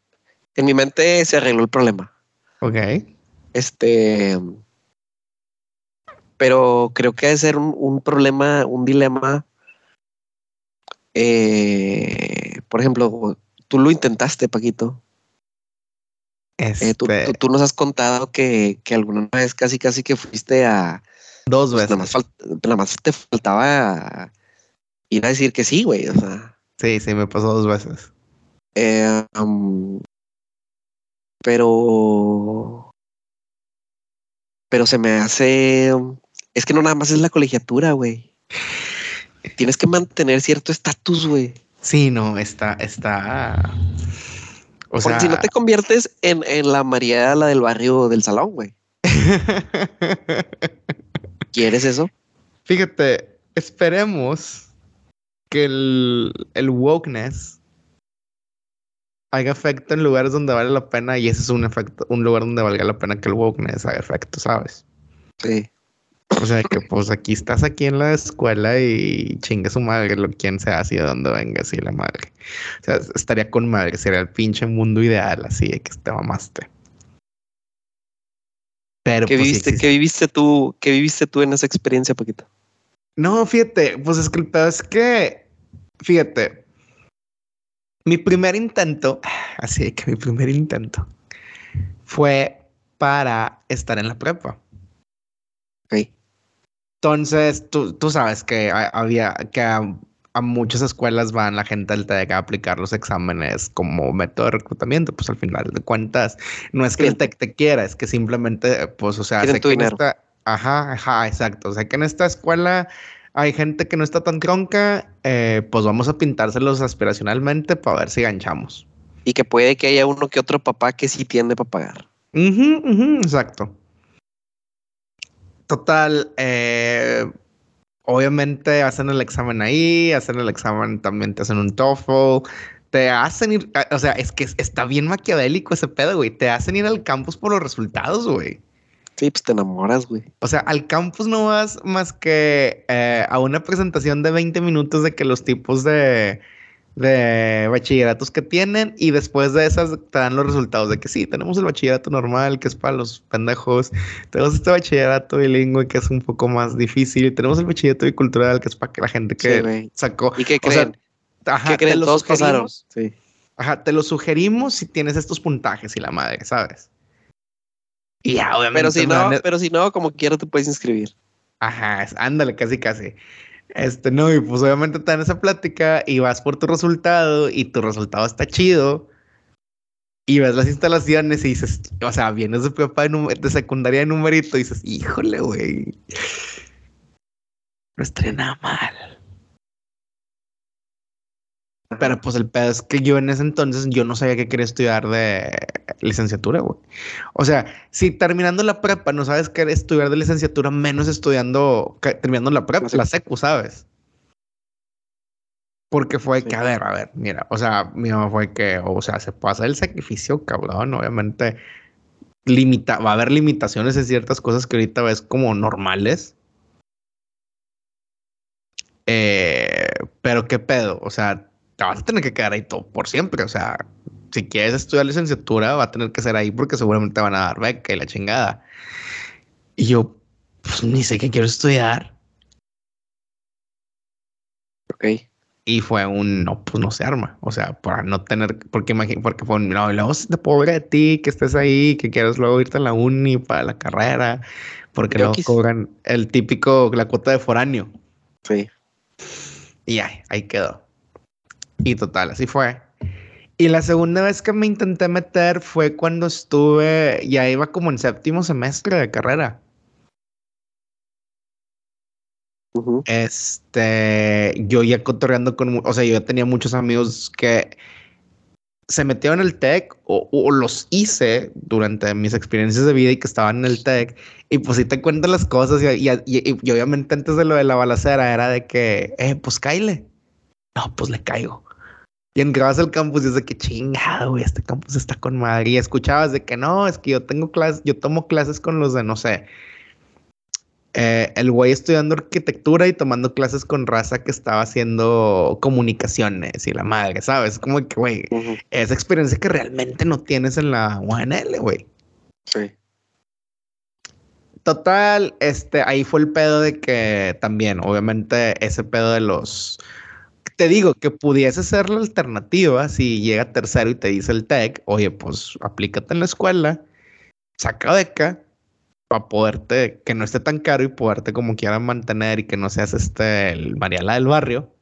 En mi mente se arregló el problema. Ok. Este. Pero creo que ha de ser un, un problema, un dilema. Eh, por ejemplo, tú lo intentaste, Paquito. Este, Eh, tú, tú- tú nos has contado que, que alguna vez casi casi que fuiste a. dos pues, veces. nada, más nada más te faltaba ir a decir que sí, güey. O sea. Sí, sí, me pasó dos veces. Eh, um, pero. Pero se me hace. Es que no nada más es la colegiatura, güey. Tienes que mantener cierto estatus, güey. Sí, no, está, está. O Porque sea, si no te conviertes en, en la María, la del barrio del salón, güey. ¿Quieres eso? Fíjate, esperemos que el, el wokeness haga efecto en lugares donde vale la pena y ese es un efecto, un lugar donde valga la pena que el wokeness haga efecto, ¿sabes? Sí. O sea que pues aquí estás aquí en la escuela y chingue su madre lo quien sea así de donde vengas y la madre. O sea, estaría con madre, sería el pinche mundo ideal así de que te mamaste. Pero ¿Qué pues, sí viste, existe- ¿Qué viviste tú? ¿Qué viviste tú en esa experiencia, Paquito? No, fíjate, pues es que el pedo es que, fíjate, mi primer intento, así que mi primer intento fue para estar en la prepa. Entonces, tú, tú sabes que ha- había, que a, a muchas escuelas van la gente del TEC a aplicar los exámenes como método de reclutamiento, pues al final de cuentas, no es que el. TEC te quiera, es que simplemente, pues, o sea, sé tu que en esta- ajá, ajá, exacto, o sea, que en esta escuela hay gente que no está tan tronca, eh, pues vamos a pintárselos aspiracionalmente para ver si ganchamos. Y que puede que haya uno que otro papá que sí tiene para pagar. Ujú, ujú, exacto. Total, eh, obviamente hacen el examen ahí, hacen el examen, también te hacen un TOEFL, te hacen ir, o sea, es que es- está bien maquiavélico ese pedo, güey, te hacen ir al campus por los resultados, güey. Sí, pues te enamoras, güey. O sea, al campus no vas más que eh, a una presentación de 20 minutos de que los tipos de, de bachilleratos que tienen y después de esas te dan los resultados de que sí, tenemos el bachillerato normal que es para los pendejos, tenemos este bachillerato bilingüe que es un poco más difícil y tenemos el bachillerato bicultural que es para que la gente que sacó... ¿Y qué o sea, creen? ajá, ¿Qué creen? Todos pasaron. Sí. Ajá, te lo sugerimos si tienes estos puntajes y la madre, ¿sabes? Y ya, obviamente. Pero si no, dan- pero si no, como quiera te puedes inscribir. Ajá, ándale, casi, casi. Este, no, y pues obviamente te dan esa plática y vas por tu resultado y tu resultado está chido. Y ves las instalaciones y dices, o sea, vienes de prepa de, de secundaria de numerito y dices, híjole, güey. No estaría nada mal. Pero pues el pedo es que yo en ese entonces yo no sabía que quería estudiar de licenciatura, güey. O sea, si terminando la prepa no sabes qué estudiar de licenciatura, menos estudiando, que- terminando la prepa, La secu. la secu, ¿sabes? Porque fue Sí. que, a ver, a ver, mira, o sea, mi mamá fue que, o sea, se pasa el sacrificio, cabrón, obviamente limita, va a haber limitaciones en ciertas cosas que ahorita ves como normales. Eh, pero qué pedo, o sea, te vas a tener que quedar ahí todo por siempre, o sea, si quieres estudiar licenciatura va a tener que ser ahí porque seguramente te van a dar beca y la chingada. Y yo, pues ni sé qué quiero estudiar. Ok. Y fue un no, pues no se arma. O sea, para no tener, porque imagino, porque fue un no, y luego se te pobre de ti, que estés ahí, que quieras luego irte a la uni para la carrera, porque luego cobran el típico, la cuota de foráneo. Sí. Y ahí, ahí quedó. Y total, así fue. Y la segunda vez que me intenté meter fue cuando estuve, ya iba como en séptimo semestre de carrera. Ujú. Este, yo ya cotorreando con, o sea, yo ya tenía muchos amigos que se metieron en el tech o, o los hice durante mis experiencias de vida y que estaban en el tech y pues sí te cuentan las cosas y, y- y- y obviamente antes de lo de la balacera era de que, eh, pues cáile. No, pues le caigo. Y entrabas al campus y es de que chingado, güey, este campus está con madre. Y escuchabas de que no, es que yo tengo clases, yo tomo clases con los de, no sé, eh, el güey estudiando arquitectura y tomando clases con raza que estaba haciendo comunicaciones y la madre, ¿sabes? Como que, güey, esa experiencia que realmente no tienes en la UNL, güey. Sí. Total, este, ahí fue el pedo de que también, obviamente, ese pedo de los te digo que pudiese ser la alternativa si llega tercero y te dice el tech, oye, pues aplícate en la escuela, saca beca para poderte, que no esté tan caro y poderte como quieran mantener y que no seas este, el Mariala del barrio.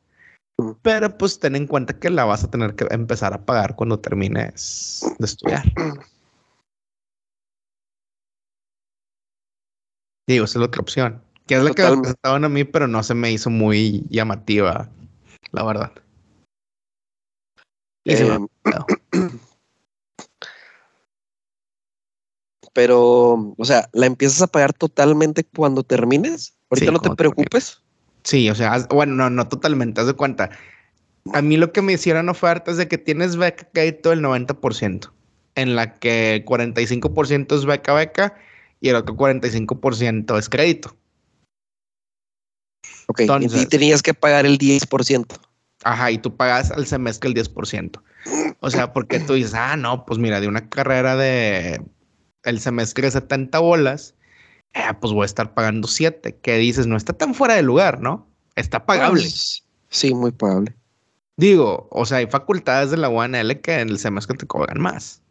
Pero pues ten en cuenta que la vas a tener que empezar a pagar cuando termines de estudiar. Digo, esa es la otra opción. Que es la que me presentaban a mí, pero no se me hizo muy llamativa la verdad. Em, pero, o sea, ¿la empiezas a pagar totalmente cuando termines? Ahorita no te preocupes. Sí, o sea, bueno, no, no totalmente, haz de cuenta. A mí lo que me hicieron ofertas de que tienes beca crédito del 90%, en la que 45% es beca beca y el otro 45% es crédito. Ok, Entonces, y tenías que pagar el 10%. Ajá, y tú pagas al semestre el 10%. O sea, porque tú dices, ah, no, pues mira, de una carrera de el semestre de 70 bolas, eh, pues voy a estar pagando 7. ¿Qué dices? No está tan fuera de lugar, ¿no? Está pagable. Pues, sí, muy pagable. Digo, o sea, hay facultades de la UNL que en el semestre te cobran más.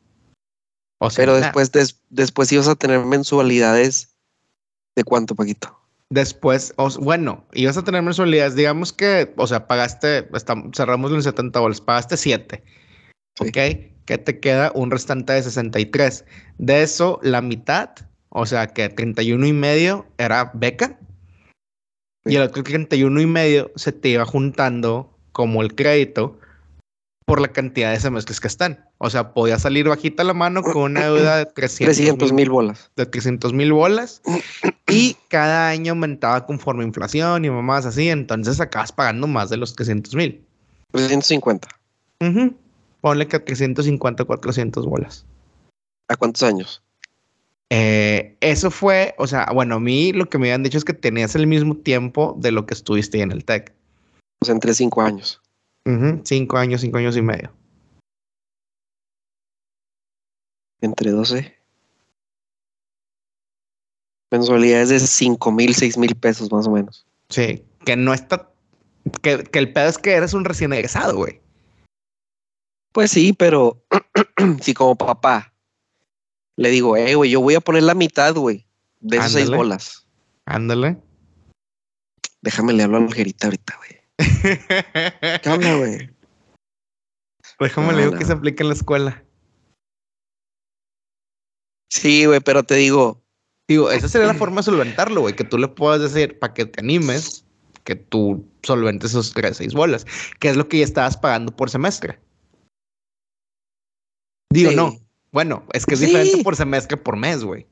O sea, Pero después, después ibas a tener mensualidades de cuánto, Paquito. Después, bueno, ibas a tener mensualidades. Digamos que, o sea, pagaste, cerramos en 70 bolas, pagaste 7. ¿Ok? Que te queda un restante de 63. De eso, la mitad, o sea, que 31 y medio era beca. Y el otro 31 y medio se te iba juntando como el crédito por la cantidad de semestres que están. O sea, podía salir bajita la mano con una deuda de 300 mil bolas. De 300 mil bolas. y cada año aumentaba conforme inflación y mamás así. Entonces acabas pagando más de los 300 mil. 350. Ponle que 350, 400 bolas. ¿A cuántos años? Eh, eso fue, o sea, bueno, a mí lo que me habían dicho es que tenías el mismo tiempo de lo que estuviste en el TEC. O sea, entre cinco años. Cinco años, cinco años y medio. Entre 12. Mensualidades de cinco mil, seis mil pesos más o menos. Sí, que no está. Que, que el pedo es que eres un recién egresado, güey. Pues sí, pero si como papá le digo, eh, güey, yo voy a poner la mitad, güey, de esas seis bolas. Ándale. Déjame le hablo a la ahorita, güey. ¿Qué habla, güey? Déjame le digo que se aplique en la escuela. Sí, güey, pero te digo. Digo, esa sería la forma de solventarlo, güey. Que tú le puedas decir para que te animes, que tú solventes esos tres, seis bolas, que es lo que ya estabas pagando por semestre. Digo, no. Bueno, es que es diferente por semestre por mes, güey.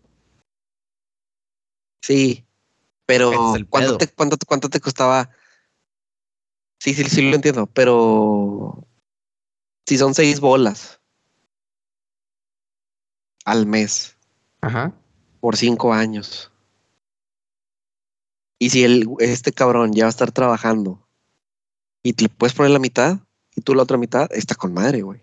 Sí, pero ¿cuánto te, cuánto, ¿cuánto te costaba Sí, sí, sí lo entiendo, pero si son seis bolas al mes Ajá. por cinco años. Y si el, este cabrón ya va a estar trabajando y te puedes poner la mitad y tú la otra mitad, está con madre, güey.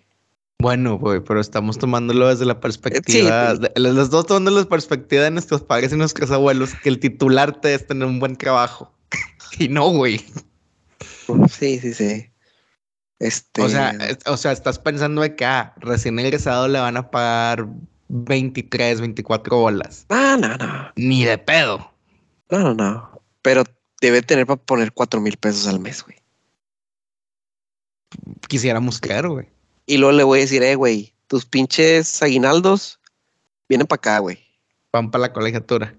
Bueno, güey, pero estamos tomándolo desde la perspectiva. Sí, los dos tomando la perspectiva de nuestros padres y nuestros abuelos, que el titularte es tener un buen trabajo. y no, güey. Sí, sí, sí. Este... O sea, o sea, estás pensando de que ah, recién egresado le van a pagar 23, 24 bolas. No, no, no. Ni de pedo. No, no, no. Pero debe tener para poner 4 mil pesos al mes, güey. Quisiéramos creer, güey. Y luego le voy a decir, eh, güey, tus pinches aguinaldos vienen para acá, güey. Van para la colegiatura.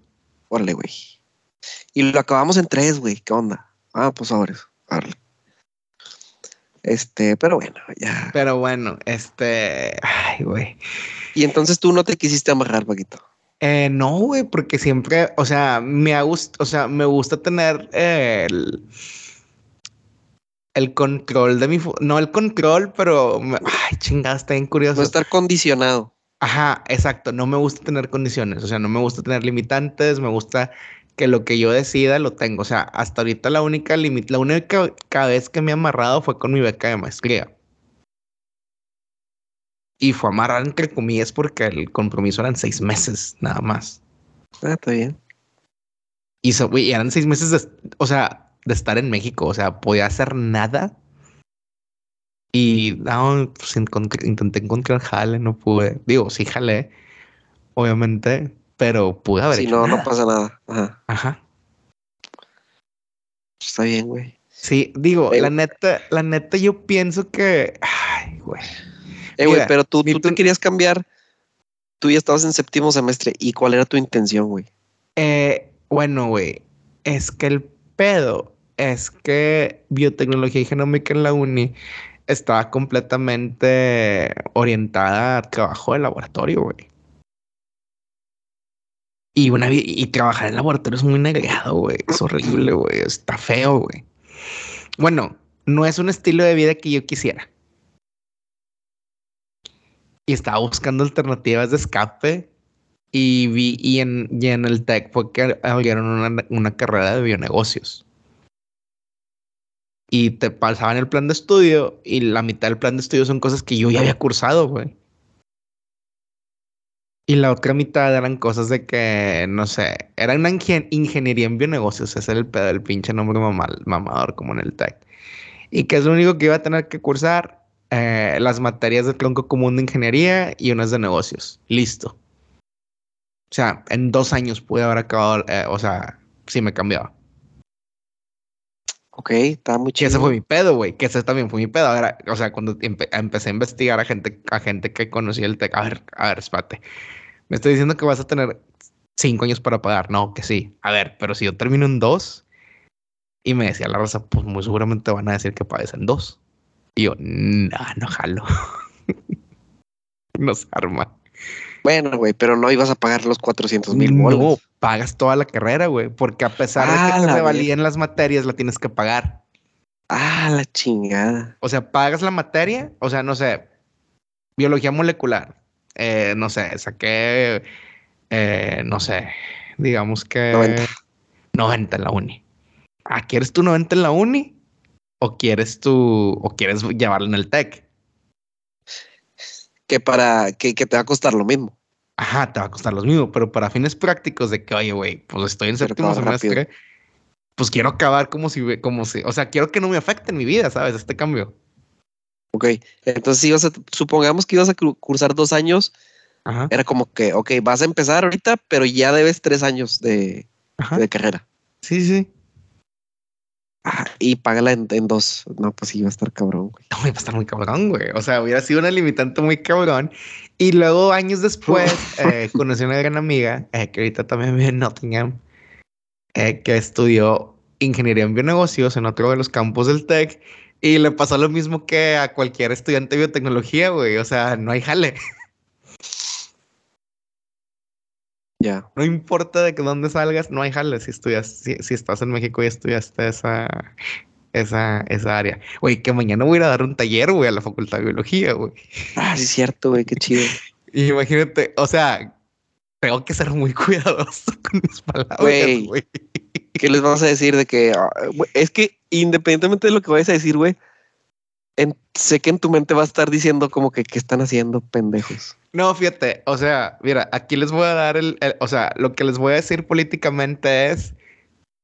Órale, güey. Y lo acabamos en tres, güey. ¿Qué onda? Ah, pues ahora eso. Este, pero bueno, ya. Pero bueno, este. Ay, güey. Y entonces tú no te quisiste amarrar, Paquito. Eh, no, güey, porque siempre, o sea, me gusta, o sea, me gusta tener el. el control de mi... No el control, pero... Ay, chingada, está bien curioso. No estar condicionado. Ajá, exacto. No me gusta tener condiciones. O sea, no me gusta tener limitantes. Me gusta que lo que yo decida lo tengo. O sea, hasta ahorita la única la única vez que me he amarrado fue con mi beca de maestría. Y fue amarrar entre comillas porque el compromiso eran seis meses, nada más. Ah, está bien. Y, eran seis meses de, o sea, de estar en México. O sea, podía hacer nada. Y no, pues intenté encontrar jale, no pude. Digo, sí jale, obviamente, pero pude haber. Si no, no pasa nada. Ajá. Ajá. Está bien, güey. Sí, digo, la neta, la neta, yo pienso que. Ay, güey. Eh, güey, pero tú, tú te querías cambiar. Tú ya estabas en séptimo semestre. ¿Y cuál era tu intención, güey? Eh, bueno, güey, es que el pedo es que biotecnología y genómica en la uni estaba completamente orientada a trabajo de laboratorio, güey. Y, una, y trabajar en laboratorio es muy negado, güey. Es horrible, güey. Está feo, güey. Bueno, no es un estilo de vida que yo quisiera. Y estaba buscando alternativas de escape y vi, y en, en el tech fue que abrieron una, una carrera de bionegocios. Y te pasaban el plan de estudio y la mitad del plan de estudio son cosas que yo ya había cursado, güey. Y la otra mitad eran cosas de que, no sé, era una ingeniería en bionegocios, ese es el pedo del pinche nombre mamador como en el tech. Y que es lo único que iba a tener que cursar, eh, las materias del tronco común de ingeniería y unas de negocios. Listo. O sea, en dos años pude haber acabado, eh, o sea, si me cambiaba. Ok, está muy chido. ese fue mi pedo, güey. Que ese también fue mi pedo. A ver, o sea, cuando empecé a investigar a gente, a gente que conocía el tech, a ver, a ver, espate. Me estoy diciendo que vas a tener cinco años para pagar. No, que sí. A ver, pero si yo termino en dos y me decía la raza, pues muy seguramente van a decir que pagues en dos. Y yo, no, no jalo. no se arma. Bueno, güey, pero no ibas a pagar los 400 mil No, pagas toda la carrera, güey, porque a pesar de que ah, te valían las materias, la tienes que pagar. Ah, la chingada. O sea, pagas la materia, o sea, no sé, biología molecular, eh, no sé, saqué, eh, no sé, digamos que 90. 90 en la uni. Ah, ¿quieres tu 90 en la uni? ¿O quieres tu, o quieres llevarlo en el TEC? Que para, que, te va a costar lo mismo. Ajá, te va a costar lo mismo, pero para fines prácticos de que, oye, güey, pues estoy en séptimo semestre, pues quiero acabar como si, como si, o sea, quiero que no me afecte en mi vida, ¿sabes? Este cambio. Ok, entonces si vas a, supongamos que ibas a cursar dos años, era como que, ok, vas a empezar ahorita, pero ya debes tres años de, de carrera. Sí, sí. Ah, y págala en, dos. No, pues iba a estar cabrón, güey. No, iba a estar muy cabrón, güey. O sea, hubiera sido una limitante muy cabrón. Y luego, años después, eh, conocí a una gran amiga, eh, que ahorita también vive en Nottingham, eh, que estudió ingeniería en bionegocios en otro de los campos del TEC y le pasó lo mismo que a cualquier estudiante de biotecnología, güey. O sea, no hay jale. Ya. No importa de dónde salgas, no hay jale si estudias, si, estás en México y estudiaste esa, esa, esa área. Güey, que mañana voy a ir a dar un taller, güey, a la Facultad de Biología, güey. Ah, sí, es cierto, güey, qué chido. Imagínate, o sea, tengo que ser muy cuidadoso con mis palabras, güey. ¿Qué les vamos a decir de que ah, es que independientemente de lo que vayas a decir, güey, sé que en tu mente va a estar diciendo como que qué están haciendo pendejos. No, fíjate, o sea, mira, aquí les voy a dar el, o sea, lo que les voy a decir políticamente es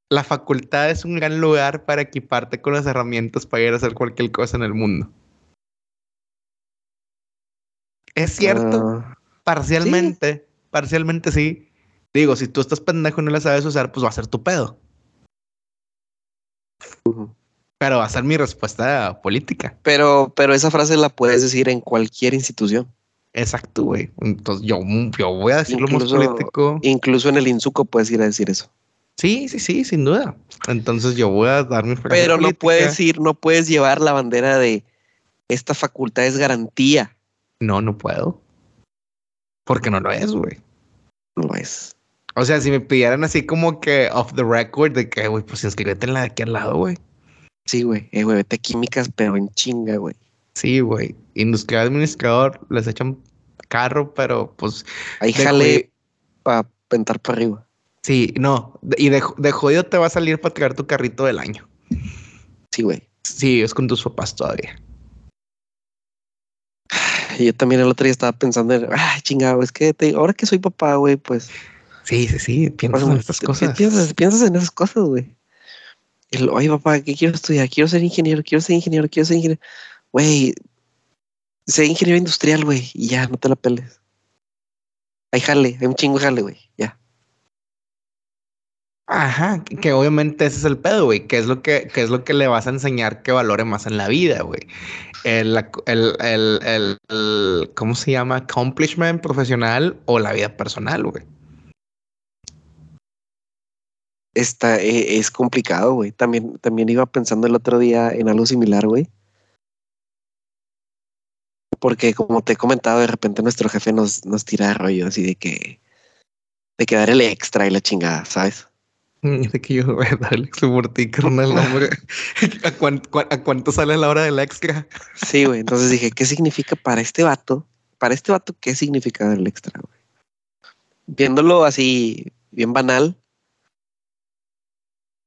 la facultad es un gran lugar para equiparte con las herramientas para ir a hacer cualquier cosa en el mundo. Es cierto, ah, parcialmente, parcialmente sí. Digo, si tú estás pendejo y no la sabes usar, pues va a ser tu pedo. Pero va a ser mi respuesta política. Pero, pero esa frase la puedes decir en cualquier institución. Exacto, güey. Entonces yo, yo voy a decirlo más político. Incluso en el Insuco puedes ir a decir eso. Sí, sí, sí, sin duda. Entonces yo voy a dar mi Pero no puedes ir, no puedes llevar la bandera de esta facultad es garantía. No, no puedo. Porque no lo es, güey. No lo es. O sea, si me pidieran así como que off the record de que, güey, pues inscríbete en la de aquí al lado, güey. Sí, güey. Eh, güey, vete a químicas, pero en chinga, güey. Sí, güey. Industrial administrador, les echan carro, pero pues. Ahí jale para pentar para arriba. Sí, no. Y de, de jodido te va a salir para traer tu carrito del año. Sí, güey. Sí, es con tus papás todavía. Yo también el otro día estaba pensando en, ay, chingado, es que te- ahora que soy papá, güey, pues Sí, sí, sí. Piensas en estas cosas. Piensas, piensas en esas cosas, güey. El, Oye, papá, ¿qué quiero estudiar? Quiero ser ingeniero, quiero ser ingeniero, quiero ser ingeniero. Güey, sé ingeniero industrial, güey, y ya, no te la peles. Hay jale, hay un chingo de jale, güey, ya. Ajá, que, que obviamente ese es el pedo, güey. Que es lo que, que es lo que le vas a enseñar que valore más en la vida, güey. El, el, el, el- ¿cómo se llama? Accomplishment profesional o la vida personal, güey. Está, eh, es complicado, güey. También, también iba pensando el otro día en algo similar, güey. Porque como te he comentado, de repente nuestro jefe nos, nos tira de rollo así de que de que dar el extra y la chingada, ¿sabes? De que yo voy a dar el extra por ti, carnal, hombre. ¿A, cuán- cua- ¿A cuánto sale la hora del extra? Sí, güey. Entonces dije, ¿qué significa para este vato? Para este vato, ¿qué significa el extra, güey? Viéndolo así, bien banal,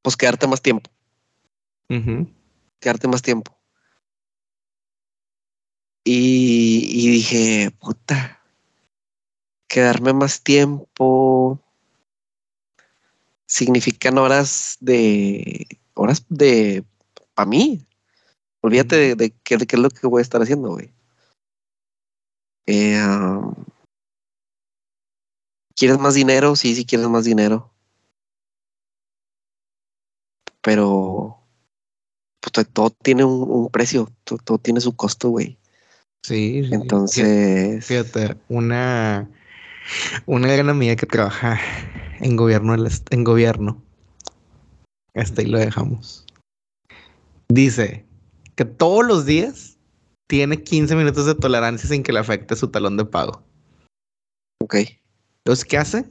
pues quedarte más tiempo, quedarte más tiempo. Y, y dije, puta, quedarme más tiempo significan horas de, horas de, para mí. Olvídate de, de qué, de qué es lo que voy a estar haciendo, güey. Eh, um, ¿Quieres más dinero? Sí, sí quieres más dinero. Pero pues, to- todo tiene un, un precio, to- todo, tiene su costo, güey. Sí. Entonces, Fíjate, una, una gran amiga que trabaja en gobierno, en gobierno, este y lo dejamos. Dice que todos los días tiene 15 minutos de tolerancia sin que le afecte su talón de pago. ok, Entonces, ¿qué hace?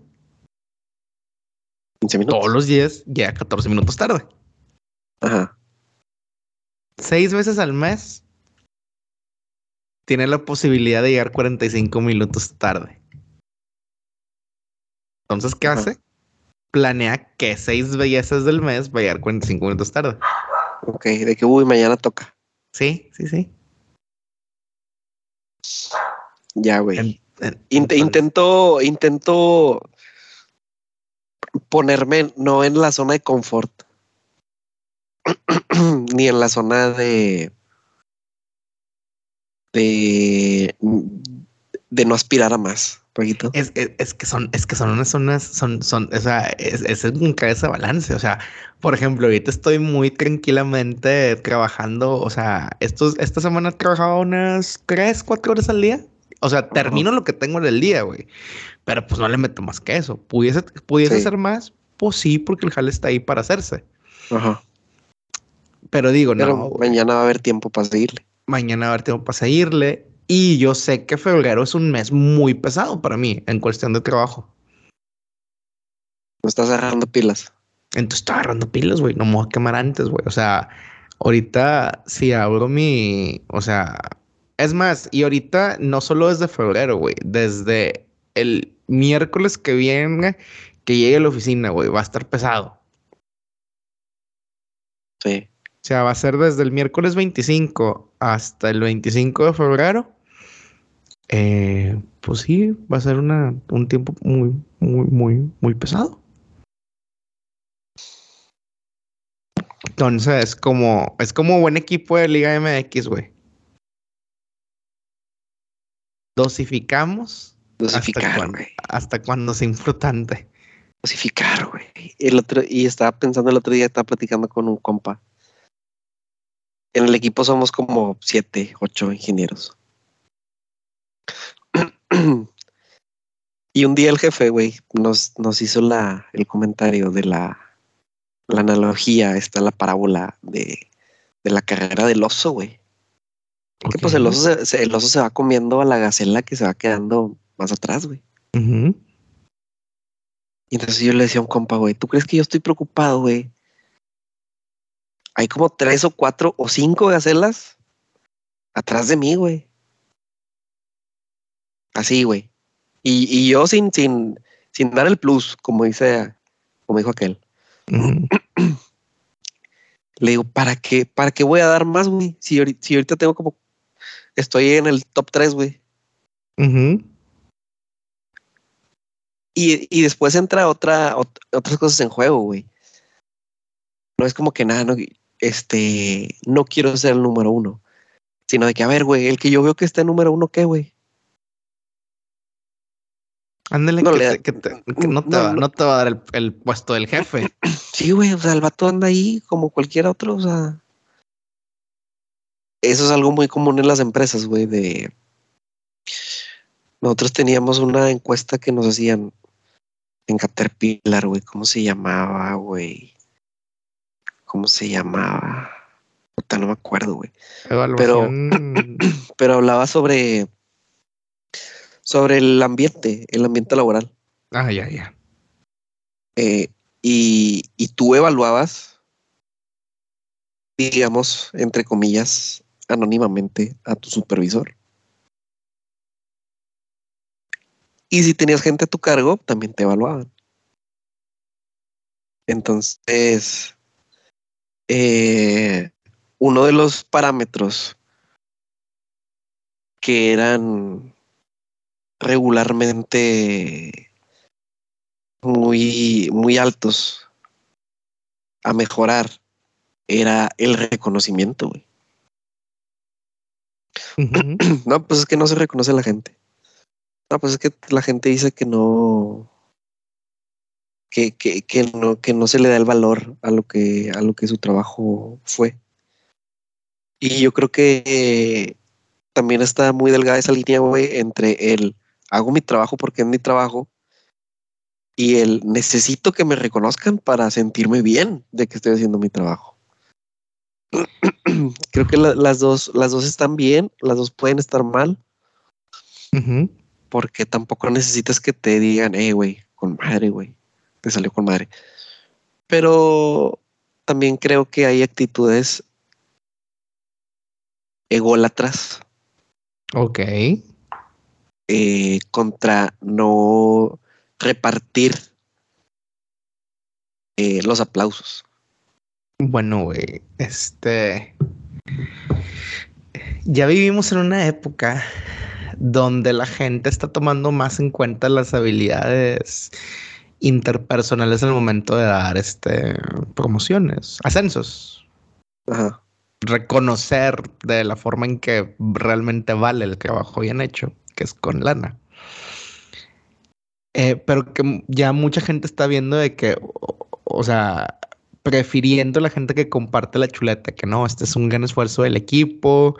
15 minutos. Todos los días llega 14 minutos tarde. Ajá. Seis veces al mes tiene la posibilidad de llegar 45 minutos tarde. Entonces, ¿qué Ajá. hace? Planea que seis bellezas del mes va a llegar 45 minutos tarde. Ok, de que uy, mañana toca. Sí, sí, sí. Ya, güey. Int- intento, intento ponerme no en la zona de confort, ni en la zona de de de no aspirar a más. Es, es- es que son, es que son unas zonas, son, son, o sea, es, es ese balance. O sea, por ejemplo, ahorita estoy muy tranquilamente trabajando. O sea, estos, esta semana he trabajado unas tres, cuatro horas al día. O sea, termino lo que tengo en el día, güey. Pero pues no le meto más que eso. ¿Pudiese, pudiese Sí. hacer más? Pues sí, porque el jale está ahí para hacerse. Ajá. Pero digo, Pero no, mañana va a haber tiempo para seguirle. mañana va a haber tiempo para seguirle. Y yo sé que febrero es un mes muy pesado para mí en cuestión de trabajo. No estás agarrando pilas. Entonces estoy agarrando pilas, güey. No me voy a quemar antes, güey. O sea, ahorita si abro mi. O sea, es más, y ahorita no solo desde febrero, güey. Desde el miércoles que viene, que llegue a la oficina, güey, va a estar pesado. Sí. O sea, va a ser desde el miércoles 25 hasta el 25 de febrero. Eh, pues sí, va a ser una, un tiempo muy, muy, muy, muy pesado. Entonces, es como, es como buen equipo de Liga MX, güey. Dosificamos hasta Dosificar, cuando, güey. hasta cuando sea importante. Dosificar, güey. El otro, y estaba pensando el otro día, estaba platicando con un compa. En el equipo somos como siete, ocho ingenieros. y un día el jefe, güey, nos, nos hizo la, el comentario de la, la analogía, está la parábola de, de la carrera del oso, güey. Que pues el oso, se, se- el oso se va comiendo a la gacela que se va quedando más atrás, güey. Ujú. Y entonces yo le decía a un compa, güey, ¿tú crees que yo estoy preocupado, güey? Hay como tres o cuatro o cinco gacelas atrás de mí, güey. Así, güey. Y, y, yo sin, sin, sin dar el plus, como dice, como dijo aquel. Le digo, ¿para qué? ¿Para qué voy a dar más, güey? Si, si ahorita tengo como. Estoy en el top 3, güey. y, y, después entra otra, otras cosas en juego, güey. No es como que nada, no, este, no quiero ser el número uno. Sino de que, a ver, güey, el que yo veo que está en número uno, ¿qué, güey? Ándale, no, que, no, te va, no, te va, a dar el, puesto del jefe. Sí, güey, o sea, el vato anda ahí como cualquier otro, o sea. Eso es algo muy común en las empresas, güey, de... Nosotros teníamos una encuesta que nos hacían en Caterpillar, güey, ¿cómo se llamaba, güey? ¿Cómo se llamaba? Puta, no me acuerdo, güey. Pero, pero hablaba sobre sobre el ambiente, el ambiente laboral. Ah, ya, ya. Eh, y, y tú evaluabas, digamos, entre comillas, anónimamente a tu supervisor. Y si tenías gente a tu cargo, también te evaluaban. Entonces, eh, uno de los parámetros que eran regularmente muy, muy altos a mejorar era el reconocimiento, güey. no, pues es que no se reconoce la gente. No, pues es que la gente dice que no, que, que, que, no, que no se le da el valor a lo que, a lo que su trabajo fue. Y yo creo que también está muy delgada esa línea, güey, entre el hago mi trabajo porque es mi trabajo y el necesito que me reconozcan para sentirme bien de que estoy haciendo mi trabajo. Creo que las dos, las dos están bien, las dos pueden estar mal. Porque tampoco necesitas que te digan, hey, güey, con madre, güey, te salió con madre. Pero también creo que hay actitudes ególatras. Ok. Eh, contra no repartir eh, los aplausos. Bueno, güey, este... Ya vivimos en una época donde la gente está tomando más en cuenta las habilidades interpersonales en el momento de dar este promociones, ascensos. Reconocer de la forma en que realmente vale el trabajo bien hecho que es con lana. Eh, pero que ya mucha gente está viendo de que, o, sea, prefiriendo la gente que comparte la chuleta, que no, este es un gran esfuerzo del equipo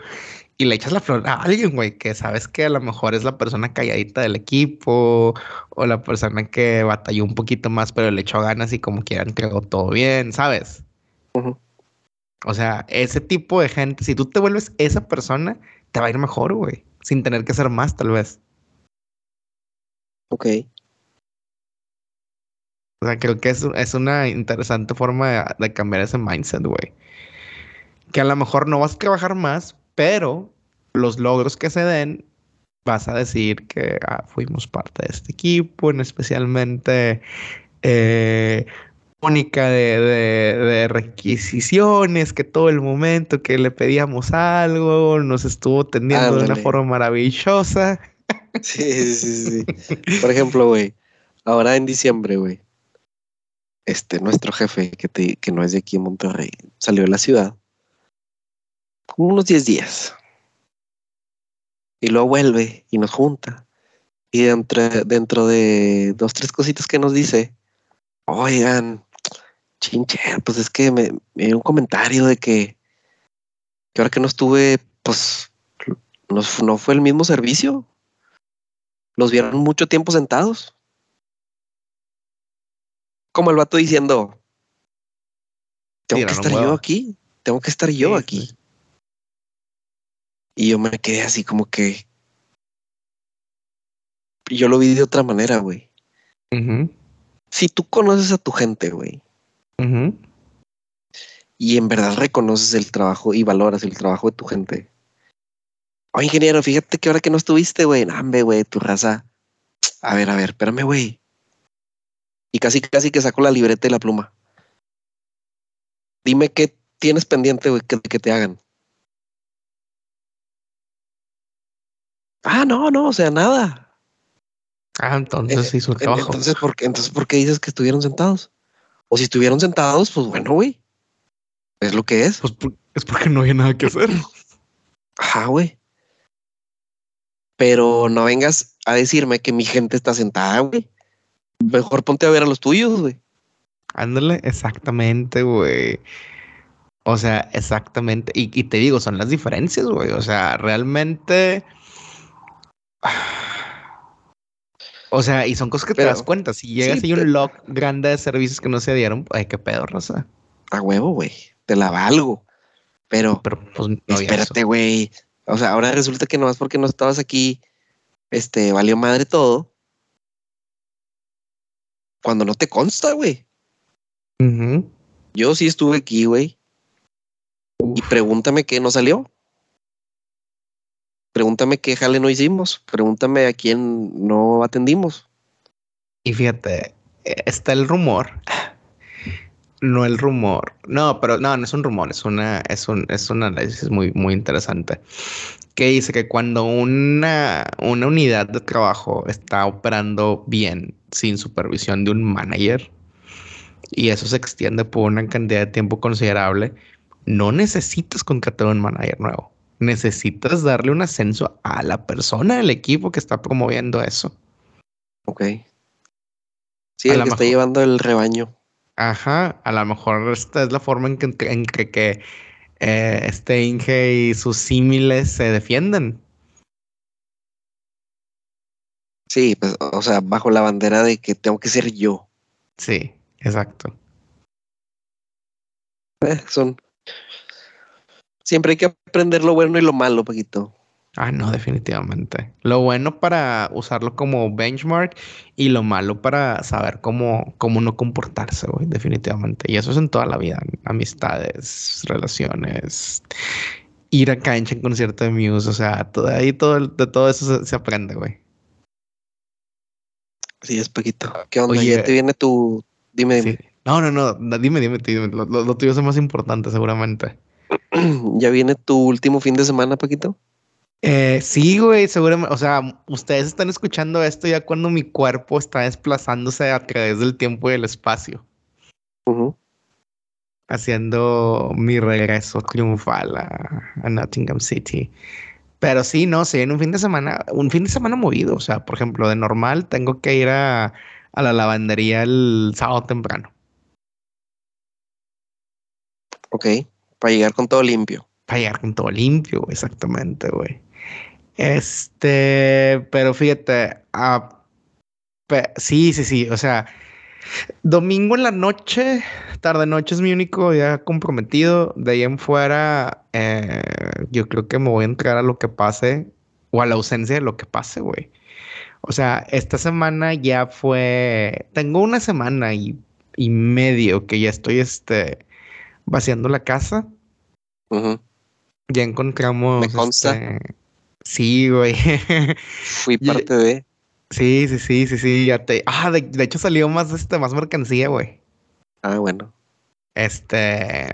y le echas la flor a alguien, güey, que sabes que a lo mejor es la persona calladita del equipo o la persona que batalló un poquito más, pero le echó ganas y como quieran entregó todo bien, ¿sabes? O sea, ese tipo de gente, si tú te vuelves esa persona, te va a ir mejor, güey sin tener que hacer más, tal vez. Ok. O sea, creo que es, es una interesante forma de, cambiar ese mindset, güey. Que a lo mejor no vas a trabajar más, pero los logros que se den, vas a decir que ah, fuimos parte de este equipo, en especialmente eh, única de, de, requisiciones, que todo el momento que le pedíamos algo nos estuvo atendiendo de una forma maravillosa. Sí, sí, sí. Por ejemplo, güey, ahora en diciembre, güey, este, nuestro jefe, que, te, que no es de aquí en Monterrey, salió de la ciudad como unos 10 días. Y luego vuelve y nos junta. Y dentro, dentro de dos, tres cositas que nos dice, oigan, Chinche, pues es que me, dio un comentario de que, que ahora que no estuve, pues no, no fue el mismo servicio. Los vieron mucho tiempo sentados. Como el vato diciendo, tengo que estar yo aquí, tengo que estar yo aquí. Y yo me quedé así como que yo lo vi de otra manera, güey. Si tú conoces a tu gente, güey, y en verdad reconoces el trabajo y valoras el trabajo de tu gente. Oye, ingeniero, fíjate que ahora que no estuviste, güey, nambe, güey, tu raza. A ver, a ver, espérame, güey. Y casi, casi que saco la libreta y la pluma. Dime qué tienes pendiente, güey, que, que te hagan. Ah, no, no, o sea, nada. Ah, entonces hizo el trabajo. Entonces, ¿por qué, entonces, ¿por qué dices que estuvieron sentados? O si estuvieron sentados, pues bueno, güey. Es lo que es. Pues es porque no había nada que hacer. Ajá, güey. Pero no vengas a decirme que mi gente está sentada, güey. Mejor ponte a ver a los tuyos, güey. Ándale, exactamente, güey. O sea, exactamente. Y, y te digo, son las diferencias, güey. O sea, realmente o sea, y son cosas que te das cuenta. Si llegas y hay un log grande de servicios que no se dieron, ay, qué pedo, Rosa. A huevo, güey. Te la valgo. Pero, pero pues, espérate, güey. O sea, ahora resulta que nomás porque no estabas aquí, este, valió madre todo. Cuando no te consta, güey. Yo sí estuve aquí, güey. Y pregúntame qué no salió. Pregúntame qué jale no hicimos. Pregúntame a quién no atendimos. Y fíjate, está el rumor. No el rumor. No, pero no, no es un rumor, es una, es un, es un análisis muy, muy interesante. Que dice que cuando una, una unidad de trabajo está operando bien sin supervisión de un manager, y eso se extiende por una cantidad de tiempo considerable, no necesitas contratar un manager nuevo necesitas darle un ascenso a la persona del equipo que está promoviendo eso. Ok. Sí, el que está llevando el rebaño. Ajá, a lo mejor esta es la forma en que, en que, eh, este Inge y sus símiles se defienden. Sí, pues, o sea, bajo la bandera de que tengo que ser yo. Sí, exacto. Eh, son Siempre hay que aprender lo bueno y lo malo, Paquito. Ah, no, definitivamente. Lo bueno para usarlo como benchmark y lo malo para saber cómo, cómo no comportarse, güey, definitivamente. Y eso es en toda la vida. Amistades, relaciones, ir a cancha en concierto de Muse, o sea, todo, ahí todo, de todo eso se, aprende, güey. Sí, es Paquito. ¿Qué onda? Oye, te viene tu... Dime, dime. No, no, no, dime, dime, dime. Lo, lo tuyo es más importante, seguramente. ¿Ya viene tu último fin de semana, Paquito? Eh, sí, güey, seguramente. O sea, ustedes están escuchando esto ya cuando mi cuerpo está desplazándose a través del tiempo y del espacio. Haciendo mi regreso triunfal a, Nottingham City. Pero sí, no, sí, en un fin de semana, un fin de semana movido. O sea, por ejemplo, de normal tengo que ir a, a la lavandería el sábado temprano. Ok. Para llegar con todo limpio. Para llegar con todo limpio, exactamente, güey. Este, pero fíjate, uh, sí, sí, sí, o sea, domingo en la noche, tarde noche es mi único día comprometido. De ahí en fuera, eh, yo creo que me voy a entrar a lo que pase o a la ausencia de lo que pase, güey. O sea, esta semana ya fue, tengo una semana y, y medio que ya estoy, este, vaciando la casa. Ya encontramos. Me consta. Este, sí, güey. Fui parte de. Sí, sí, sí, sí, sí. Ya te... Ah, de, hecho salió más, este, más mercancía, güey. Ah, bueno. Este.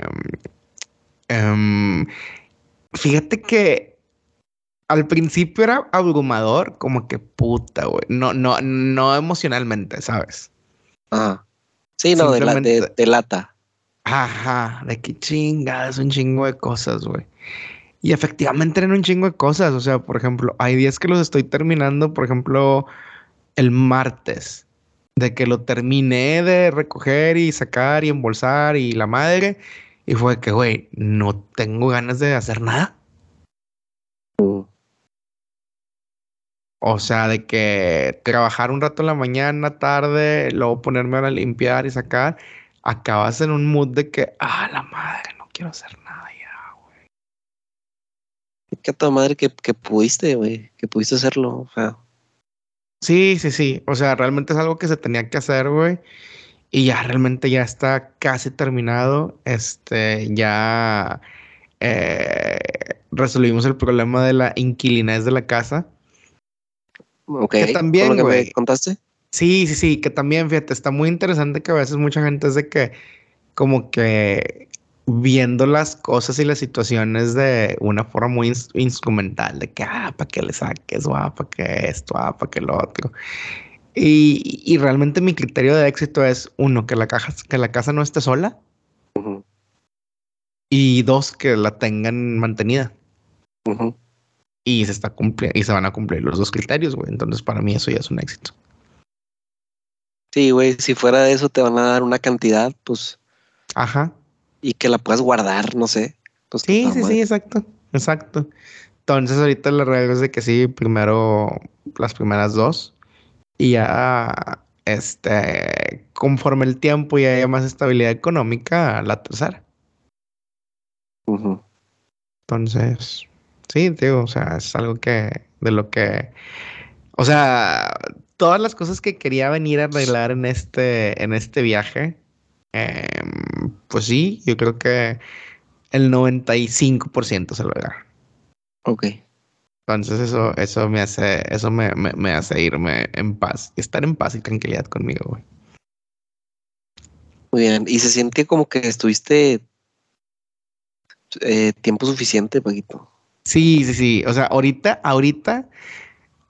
Em, fíjate que al principio era abrumador, como que puta, güey. No, no, no emocionalmente, ¿sabes? Ah. Sí, no, de, la, de lata. Ajá, de qué chinga, es un chingo de cosas, güey. Y efectivamente eran un chingo de cosas. O sea, por ejemplo, hay días que los estoy terminando, por ejemplo, el martes, de que lo terminé de recoger y sacar y embolsar y la madre. Y fue que, güey, no tengo ganas de hacer nada. O sea, de que trabajar un rato en la mañana, tarde, luego ponerme a limpiar y sacar acabas en un mood de que, ah, la madre, no quiero hacer nada ya, güey. Qué toda madre que, que pudiste, güey, que pudiste hacerlo, o sea. Sí, sí, sí. O sea, realmente es algo que se tenía que hacer, güey. Y ya realmente ya está casi terminado. Este, ya eh, resolvimos el problema de la inquilinez de la casa. Ok. Que también, ¿Con lo que güey. me contaste? Sí, sí, sí, que también, fíjate, está muy interesante que a veces mucha gente es de que, como que viendo las cosas y las situaciones de una forma muy ins- instrumental, de que, ah, para que le saques, o ah, para que esto, ah, para que lo otro. Y, y realmente mi criterio de éxito es, uno, que la, caja, que la casa no esté sola, y dos, que la tengan mantenida. Y se está y se van a cumplir los dos criterios, güey. Entonces, para mí eso ya es un éxito. Sí, güey, si fuera de eso te van a dar una cantidad, pues, Ajá. y que la puedas guardar, no sé. Pues, Sí, sí, sí, exacto, exacto. Entonces ahorita la regla es de que sí, primero las primeras dos y ya, este, conforme el tiempo y haya más estabilidad económica, la tercera. Ujú. Entonces, sí, digo, o sea, es algo que, de lo que, o sea, todas las cosas que quería venir a arreglar en este, en este viaje, em, pues sí, yo creo que el 95% se logra. Ok. Entonces eso, eso me hace, eso me, me, me hace irme en paz, estar en paz y tranquilidad conmigo, güey. Muy bien. Y se siente como que estuviste eh, tiempo suficiente, Paquito. Sí, sí, sí. O sea, ahorita, ahorita,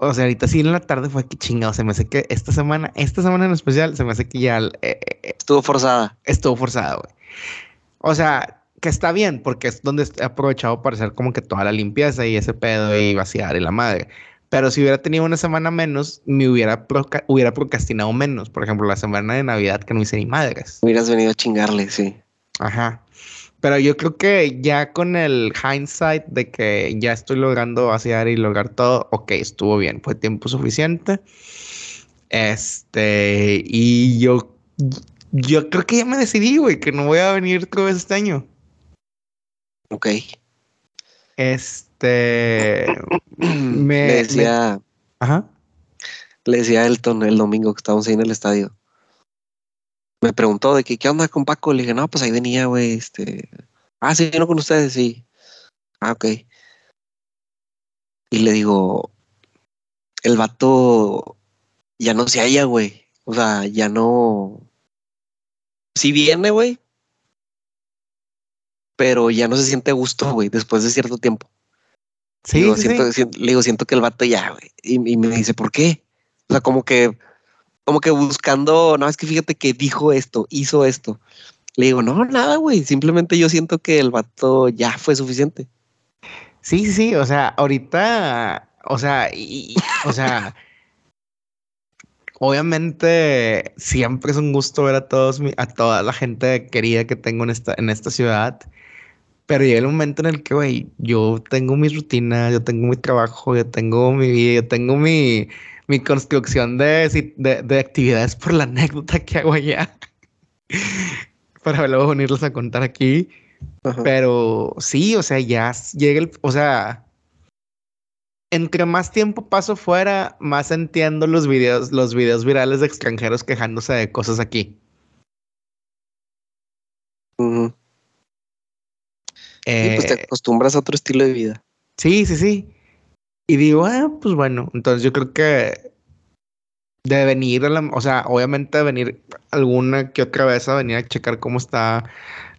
o sea, ahorita sí en la tarde fue que chingado. Se me hace que esta semana, esta semana en especial, se me hace que ya eh, eh, Estuvo forzada. estuvo forzado, güey. O sea, que está bien, porque es donde he aprovechado para hacer como que toda la limpieza y ese pedo y vaciar y la madre. Pero si hubiera tenido una semana menos, me hubiera, proca- hubiera procrastinado menos. Por ejemplo, la semana de Navidad que no hice ni madres. Hubieras venido a chingarle, sí. Ajá. Pero yo creo que ya con el hindsight de que ya estoy logrando vaciar y lograr todo, ok, estuvo bien, fue tiempo suficiente. Este, y yo, yo creo que ya me decidí, güey, que no voy a venir otra vez este año. Ok. Este, Me- le decía, ajá. le decía a Elton el domingo que estábamos ahí en el estadio. Me preguntó de que qué onda con Paco. Le dije, no, pues ahí venía, güey. Este. Ah, sí, vino con ustedes, sí. Ah, ok. Y le digo, el vato ya no se halla, güey. O sea, ya no. Sí viene, güey. Pero ya no se siente a gusto, güey, después de cierto tiempo. Sí, Digo, sí, siento, sí. le digo, siento que el vato ya, güey. Y, y me dice, ¿por qué? O sea, como que, como que buscando, no, es que fíjate que dijo esto, hizo esto. Le digo, no, nada, güey. Simplemente yo siento que el vato ya fue suficiente. Sí, sí, o sea, ahorita, o sea, o sea, obviamente siempre es un gusto ver a todos, mi- a toda la gente querida que tengo en esta, en esta ciudad, pero llega el momento en el que, güey, yo tengo mis rutinas, yo tengo mi trabajo, yo tengo mi vida, yo tengo mi, mi construcción de, de, de actividades por la anécdota que hago allá, para luego venirles a contar aquí. Ajá. Pero sí, o sea, ya llega el, o sea, entre más tiempo paso fuera, más entiendo los videos, los videos virales de extranjeros quejándose de cosas aquí. Sí, pues te Eh, acostumbras a otro estilo de vida. sí, sí, sí. Y digo, ah, pues bueno, entonces yo creo que de venir a la, o sea, obviamente de venir alguna que otra vez a venir a checar cómo está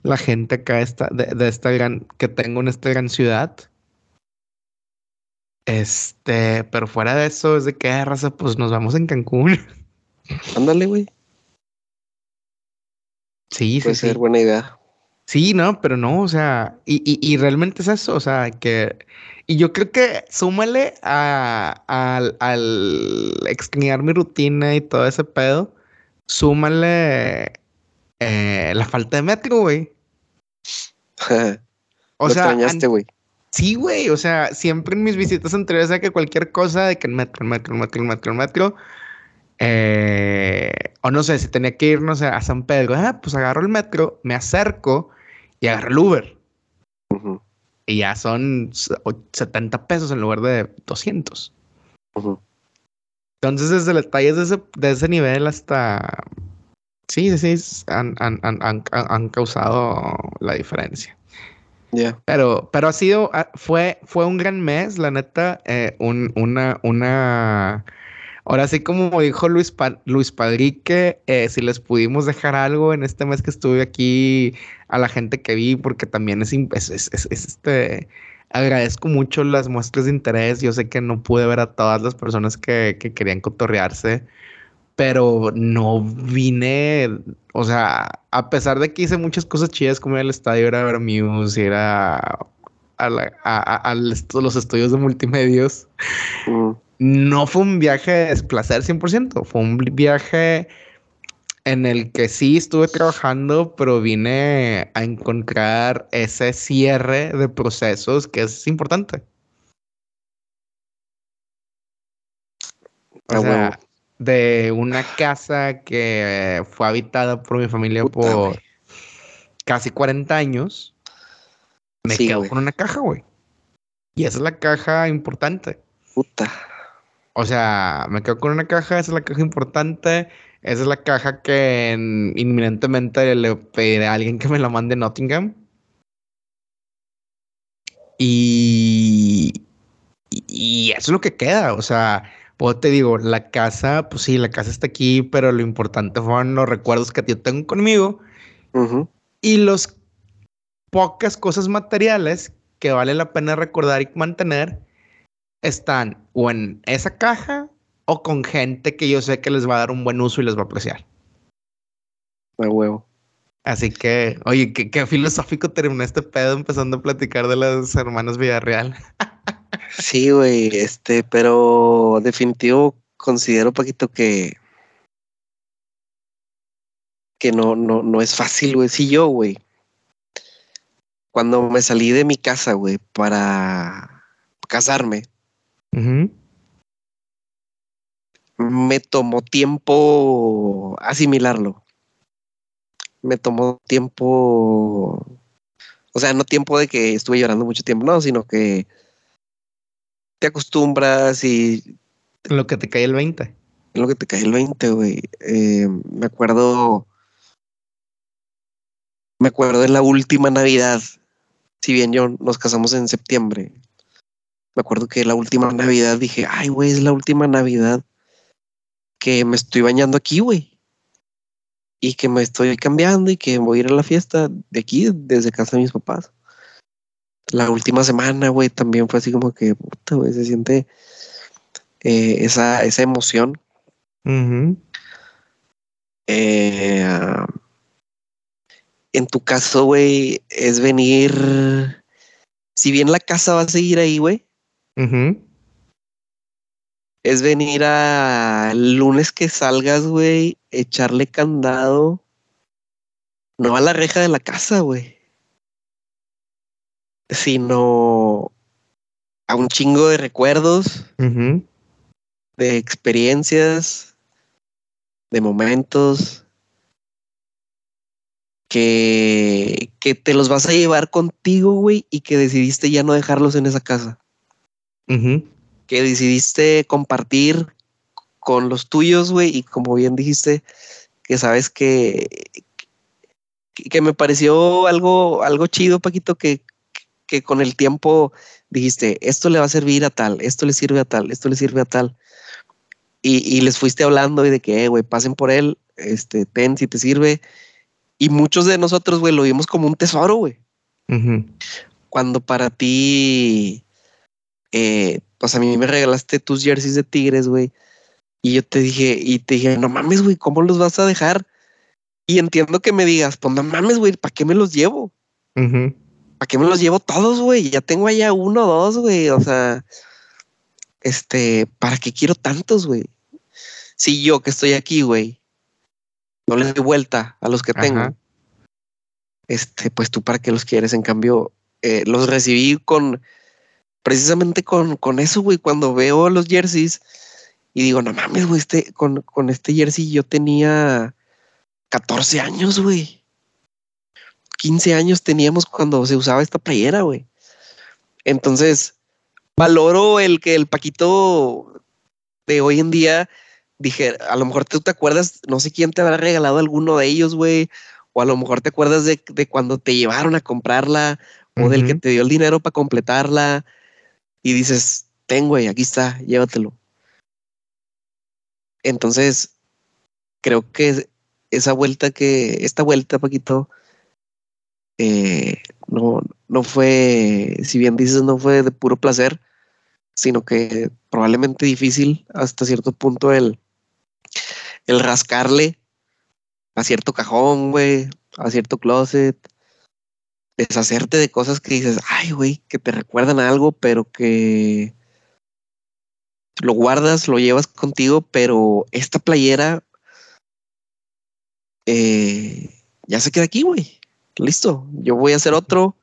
la gente acá esta, de, de esta gran, que tengo en esta gran ciudad. Este, pero fuera de eso, es de que, ah, raza, pues nos vamos en Cancún. Ándale, güey. Sí, sí, Puede sí. ser buena idea. Sí, no, pero no, o sea, y, y, y realmente es eso, o sea, que, y yo creo que súmale a, al, al extrañar mi rutina y todo ese pedo, súmale eh, la falta de metro, güey. O Lo sea, extrañaste, güey. sí, güey, o sea, siempre en mis visitas anteriores de que cualquier cosa, de que el metro, el metro, el metro, el metro, el metro, eh, o no sé, si tenía que ir, no sé, a San Pedro, ah, pues agarro el metro, me acerco y agarro el Uber. Y ya son s- o- 70 pesos en lugar de 200. ujú. Entonces, desde detalles de ese, de ese nivel hasta, Sí, sí, sí, han, han, han, han, han causado la diferencia. Ya. Pero, pero ha sido, ah, fue, fue un gran mes, la neta, eh, un, una, una, ahora sí como dijo Luis, Luis Padrique, eh, si les pudimos dejar algo en este mes que estuve aquí a la gente que vi, porque también es, este, agradezco mucho las muestras de interés, yo sé que no pude ver a todas las personas que, que querían cotorrearse, pero no vine, o sea, a pesar de que hice muchas cosas chidas como ir al estadio, ir a ver ir a, los estudios de multimedios, Mm, no fue un viaje de desplacer 100%, fue un viaje en el que sí estuve trabajando, pero vine a encontrar ese cierre de procesos que es importante. O sea, de una casa que fue habitada por mi familia Puta, por casi 40 años, me Sí, quedo con una caja, güey. Y esa es la caja importante. Puta. O sea, me quedo con una caja, esa es la caja importante. Esa es la caja que en- inminentemente le pediré a alguien que me la mande a Nottingham. Y, y- eso es lo que queda. O sea, pues te digo, la casa, pues sí, la casa está aquí, pero lo importante fueron los recuerdos que yo tengo conmigo Ujú. y los pocas cosas materiales que vale la pena recordar y mantener están o en esa caja o con gente que yo sé que les va a dar un buen uso y les va a apreciar. A huevo. Así que, oye, qué, qué filosófico terminó este pedo empezando a platicar de las hermanas Villarreal. Sí, güey, este, pero definitivo considero, Paquito, que que no, no, no es fácil, güey. Sí, yo, güey. Cuando me salí de mi casa, güey, para casarme, Me tomó tiempo asimilarlo. Me tomó tiempo, o sea, no tiempo de que estuve llorando mucho tiempo, no, sino que te acostumbras y Lo que te cae el 20. es lo que te cae el 20, güey. Eh, me acuerdo, me acuerdo de la última Navidad, si bien yo nos casamos en septiembre, me acuerdo que la última Navidad dije, ay, güey, es la última Navidad que me estoy bañando aquí, güey. Y que me estoy cambiando y que voy a ir a la fiesta de aquí, desde casa de mis papás. La última semana, güey, también fue así como que, puta, güey, se siente eh, esa, esa emoción. Ujú, Eh, en tu caso, güey, es venir. Si bien la casa va a seguir ahí, güey, es venir a el lunes que salgas, güey, echarle candado. No a la reja de la casa, güey. Sino a un chingo de recuerdos, de experiencias, de momentos que, que te los vas a llevar contigo, güey, y que decidiste ya no dejarlos en esa casa. Que decidiste compartir con los tuyos, güey, y como bien dijiste, que sabes que, que, que me pareció algo, algo chido, Paquito, que, que con el tiempo dijiste, esto le va a servir a tal, esto le sirve a tal, esto le sirve a tal. Y, y les fuiste hablando y de que, eh, güey, pasen por él, este, ten si te sirve. Y muchos de nosotros, güey, lo vimos como un tesoro, güey. Cuando para ti, eh, pues a mí me regalaste tus jerseys de Tigres, güey. Y yo te dije, y te dije, no mames, güey, ¿cómo los vas a dejar? Y entiendo que me digas, pues no mames, güey, ¿para qué me los llevo? Ujú. ¿Para qué me los llevo todos, güey? Ya tengo allá uno o dos, güey. O sea, este, ¿para qué quiero tantos, güey? Si yo que estoy aquí, güey, no les doy vuelta a los que tengo, este, pues tú para qué los quieres. En cambio, eh, los recibí con, precisamente con, con eso, güey, cuando veo los jerseys y digo, no mames, güey, este, con, con este jersey yo tenía 14 años, güey. 15 años teníamos cuando se usaba esta playera, güey. Entonces, valoro el que el Paquito de hoy en día dije, a lo mejor tú te acuerdas, no sé quién te habrá regalado alguno de ellos, güey, o a lo mejor te acuerdas de, de cuando te llevaron a comprarla o del que te dio el dinero para completarla y dices, ten, güey, aquí está, llévatelo. Entonces, creo que esa vuelta que, esta vuelta, Paquito, eh, no, no fue, si bien dices, no fue de puro placer, sino que probablemente difícil hasta cierto punto el, el rascarle a cierto cajón, güey, a cierto closet, deshacerte de cosas que dices, ay, güey, que te recuerdan algo, pero que lo guardas, lo llevas contigo, pero esta playera eh, ya se queda aquí, güey. Listo, yo voy a hacer otro,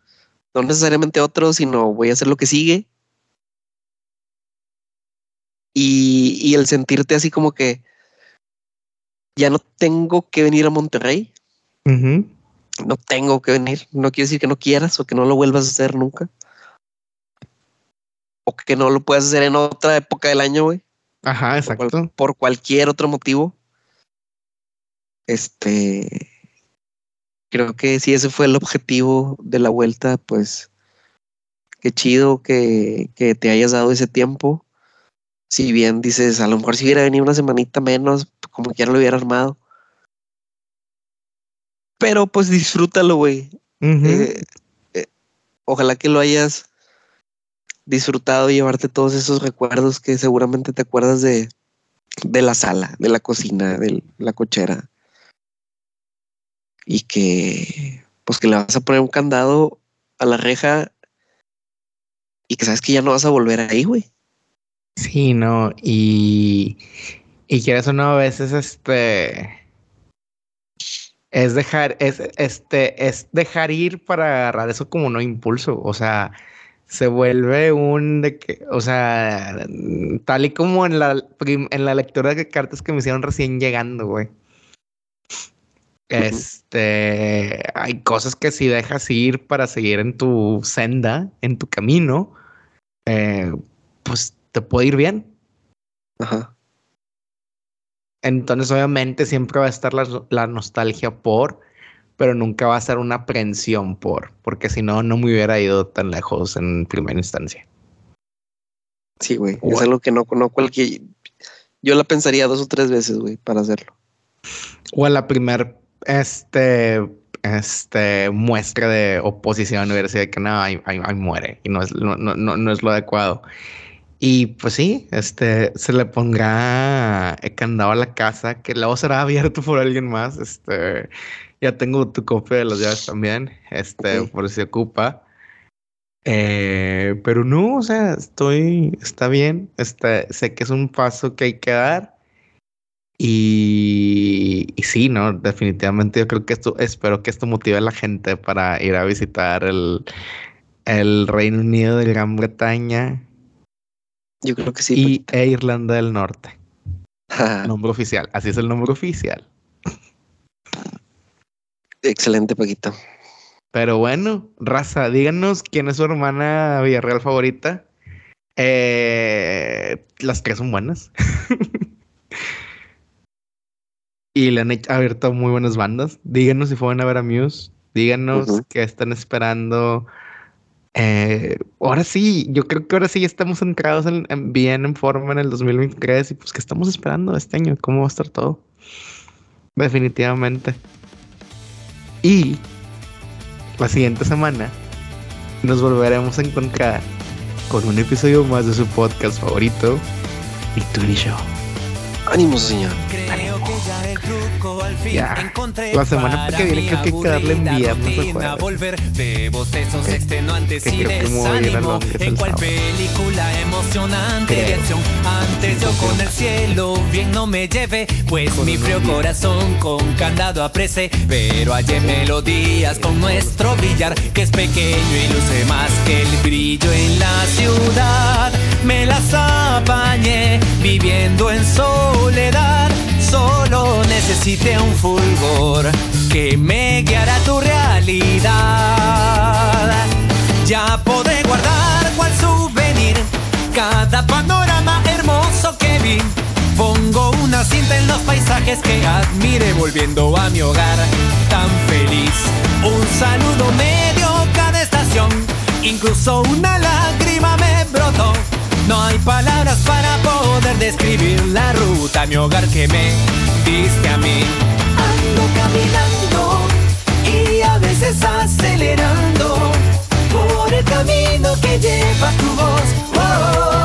no necesariamente otro, sino voy a hacer lo que sigue. Y, y el sentirte así como que ya no tengo que venir a Monterrey. No tengo que venir. No quiere decir que no quieras o que no lo vuelvas a hacer nunca. O que no lo puedas hacer en otra época del año, güey. Ajá, exacto. Por, cualquier otro motivo. Este. Creo que si ese fue el objetivo de la vuelta, pues qué chido que, que te hayas dado ese tiempo. Si bien dices, a lo mejor si hubiera venido una semanita menos, como quiera lo hubiera armado. Pero pues disfrútalo, güey. Eh, eh, ojalá que lo hayas disfrutado y llevarte todos esos recuerdos que seguramente te acuerdas de, de la sala, de la cocina, de la cochera. Y que pues que le vas a poner un candado a la reja y que sabes que ya no vas a volver ahí, güey. Sí, no, y, y quieres o no, a veces este es dejar, es este, es dejar ir para agarrar eso como no impulso. O sea, se vuelve un de que, o sea, tal y como en la en la lectura de cartas que me hicieron recién llegando, güey. Este, hay cosas que si dejas ir para seguir en tu senda, en tu camino, eh, pues te puede ir bien. Ajá. Entonces, obviamente, siempre va a estar la, nostalgia por, pero nunca va a ser una aprensión por, porque si no, no me hubiera ido tan lejos en primera instancia. Sí, güey. Es algo que no, conozco cualquier. Yo la pensaría dos o tres veces, güey, para hacerlo. O a la primer este, este muestra de oposición hubiera sido que no, ahí, muere y no es, no, no, no es lo adecuado. Y pues sí, este se le pondrá candado a la casa, que luego será abierto por alguien más. Este ya tengo tu copia de las llaves también, este, por si se ocupa. Eh, pero no, o sea, estoy, está bien. Este, sé que es un paso que hay que dar. Y, y, sí, no, definitivamente yo creo que esto, espero que esto motive a la gente para ir a visitar el, el Reino Unido de Gran Bretaña yo creo que sí. Y e Irlanda del Norte. nombre oficial. Así es el nombre oficial. Excelente, Paquito. Pero bueno, raza, díganos quién es su hermana Villarreal favorita. Eh, las tres son buenas. y le han abierto muy buenas bandas. Díganos si fueron a ver a Muse. Díganos qué están esperando eh, ahora sí, yo creo que ahora sí estamos entrados en, bien en forma en el 2023 y pues que estamos esperando este año, cómo va a estar todo. Definitivamente. Y la siguiente semana nos volveremos a encontrar con un episodio más de su podcast favorito, Victory Show. Ánimo, señor. Ya. La semana que viene creo que hay que darle en viernes a volver. De bostezos que, extenuantes y desánimo. En cual película emocionante de acción. Antes yo con el cielo bien no me lleve. Pues mi frío corazón con candado aprece. Pero hay melodías con nuestro billar que es pequeño y luce más que el brillo en la ciudad. Me las apañé viviendo en soledad solo necesité un fulgor que me guiara tu realidad. Ya podré guardar cual souvenir cada panorama hermoso que vi. Pongo una paisajes que admire volviendo a mi hogar tan feliz. Un saludo medio cada estación, incluso una lágrima me brotó. No hay palabras para poder describir la ruta mi hogar que me diste a mí. Ando caminando y a veces acelerando por el camino que lleva tu voz. Oh, oh,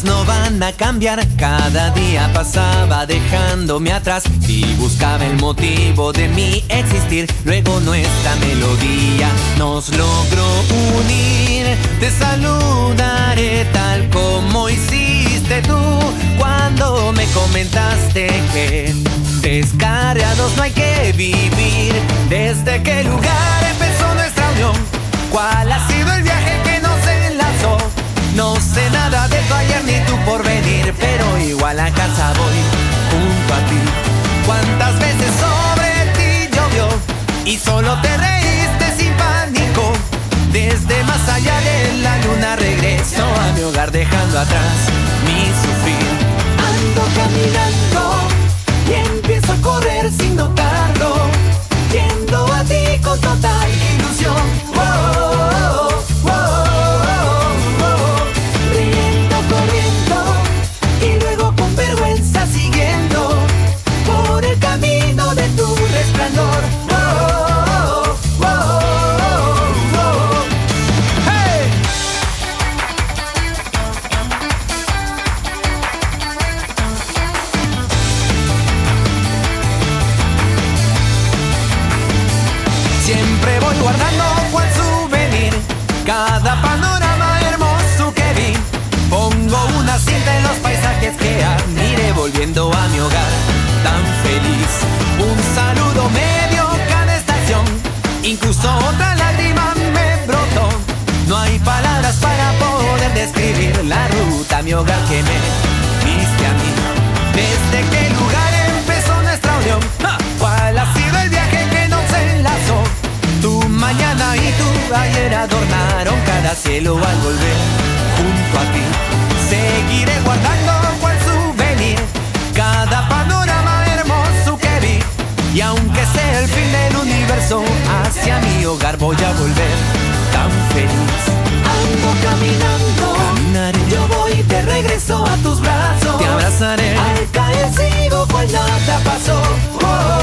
no van a cambiar. Cada día pasaba dejándome atrás y buscaba el motivo de mi existir. Luego nuestra melodía nos logró unir. Te saludaré tal como hiciste tú cuando me comentaste que descarriados no hay que vivir. Desde qué lugar empezó nuestra unión, cuál ha sido el viaje que. No sé nada de tu ayer ni tu porvenir, pero igual a casa voy junto a ti. ¿Cuántas veces sobre ti llovió y solo te reíste sin pánico? Desde más allá de la luna regreso a mi hogar dejando atrás mi sufrir. Ando caminando y empiezo a correr sin notarlo, a mi hogar tan feliz. Un saludo medio cada estación, incluso otra lágrima me brotó. No hay palabras para poder describir la ruta mi hogar que me viste a mí. Desde qué lugar empezó nuestra unión, cuál ha sido el viaje que nos enlazó. Tu mañana y tu ayer adornaron cada cielo al volver junto a ti. Seguiré guardando Y aunque sea el fin del universo, hacia mi hogar voy a volver tan feliz. Ando caminando, Caminaré. yo voy de regreso a tus brazos. Te abrazaré, al caer sigo cual nada pasó. Oh,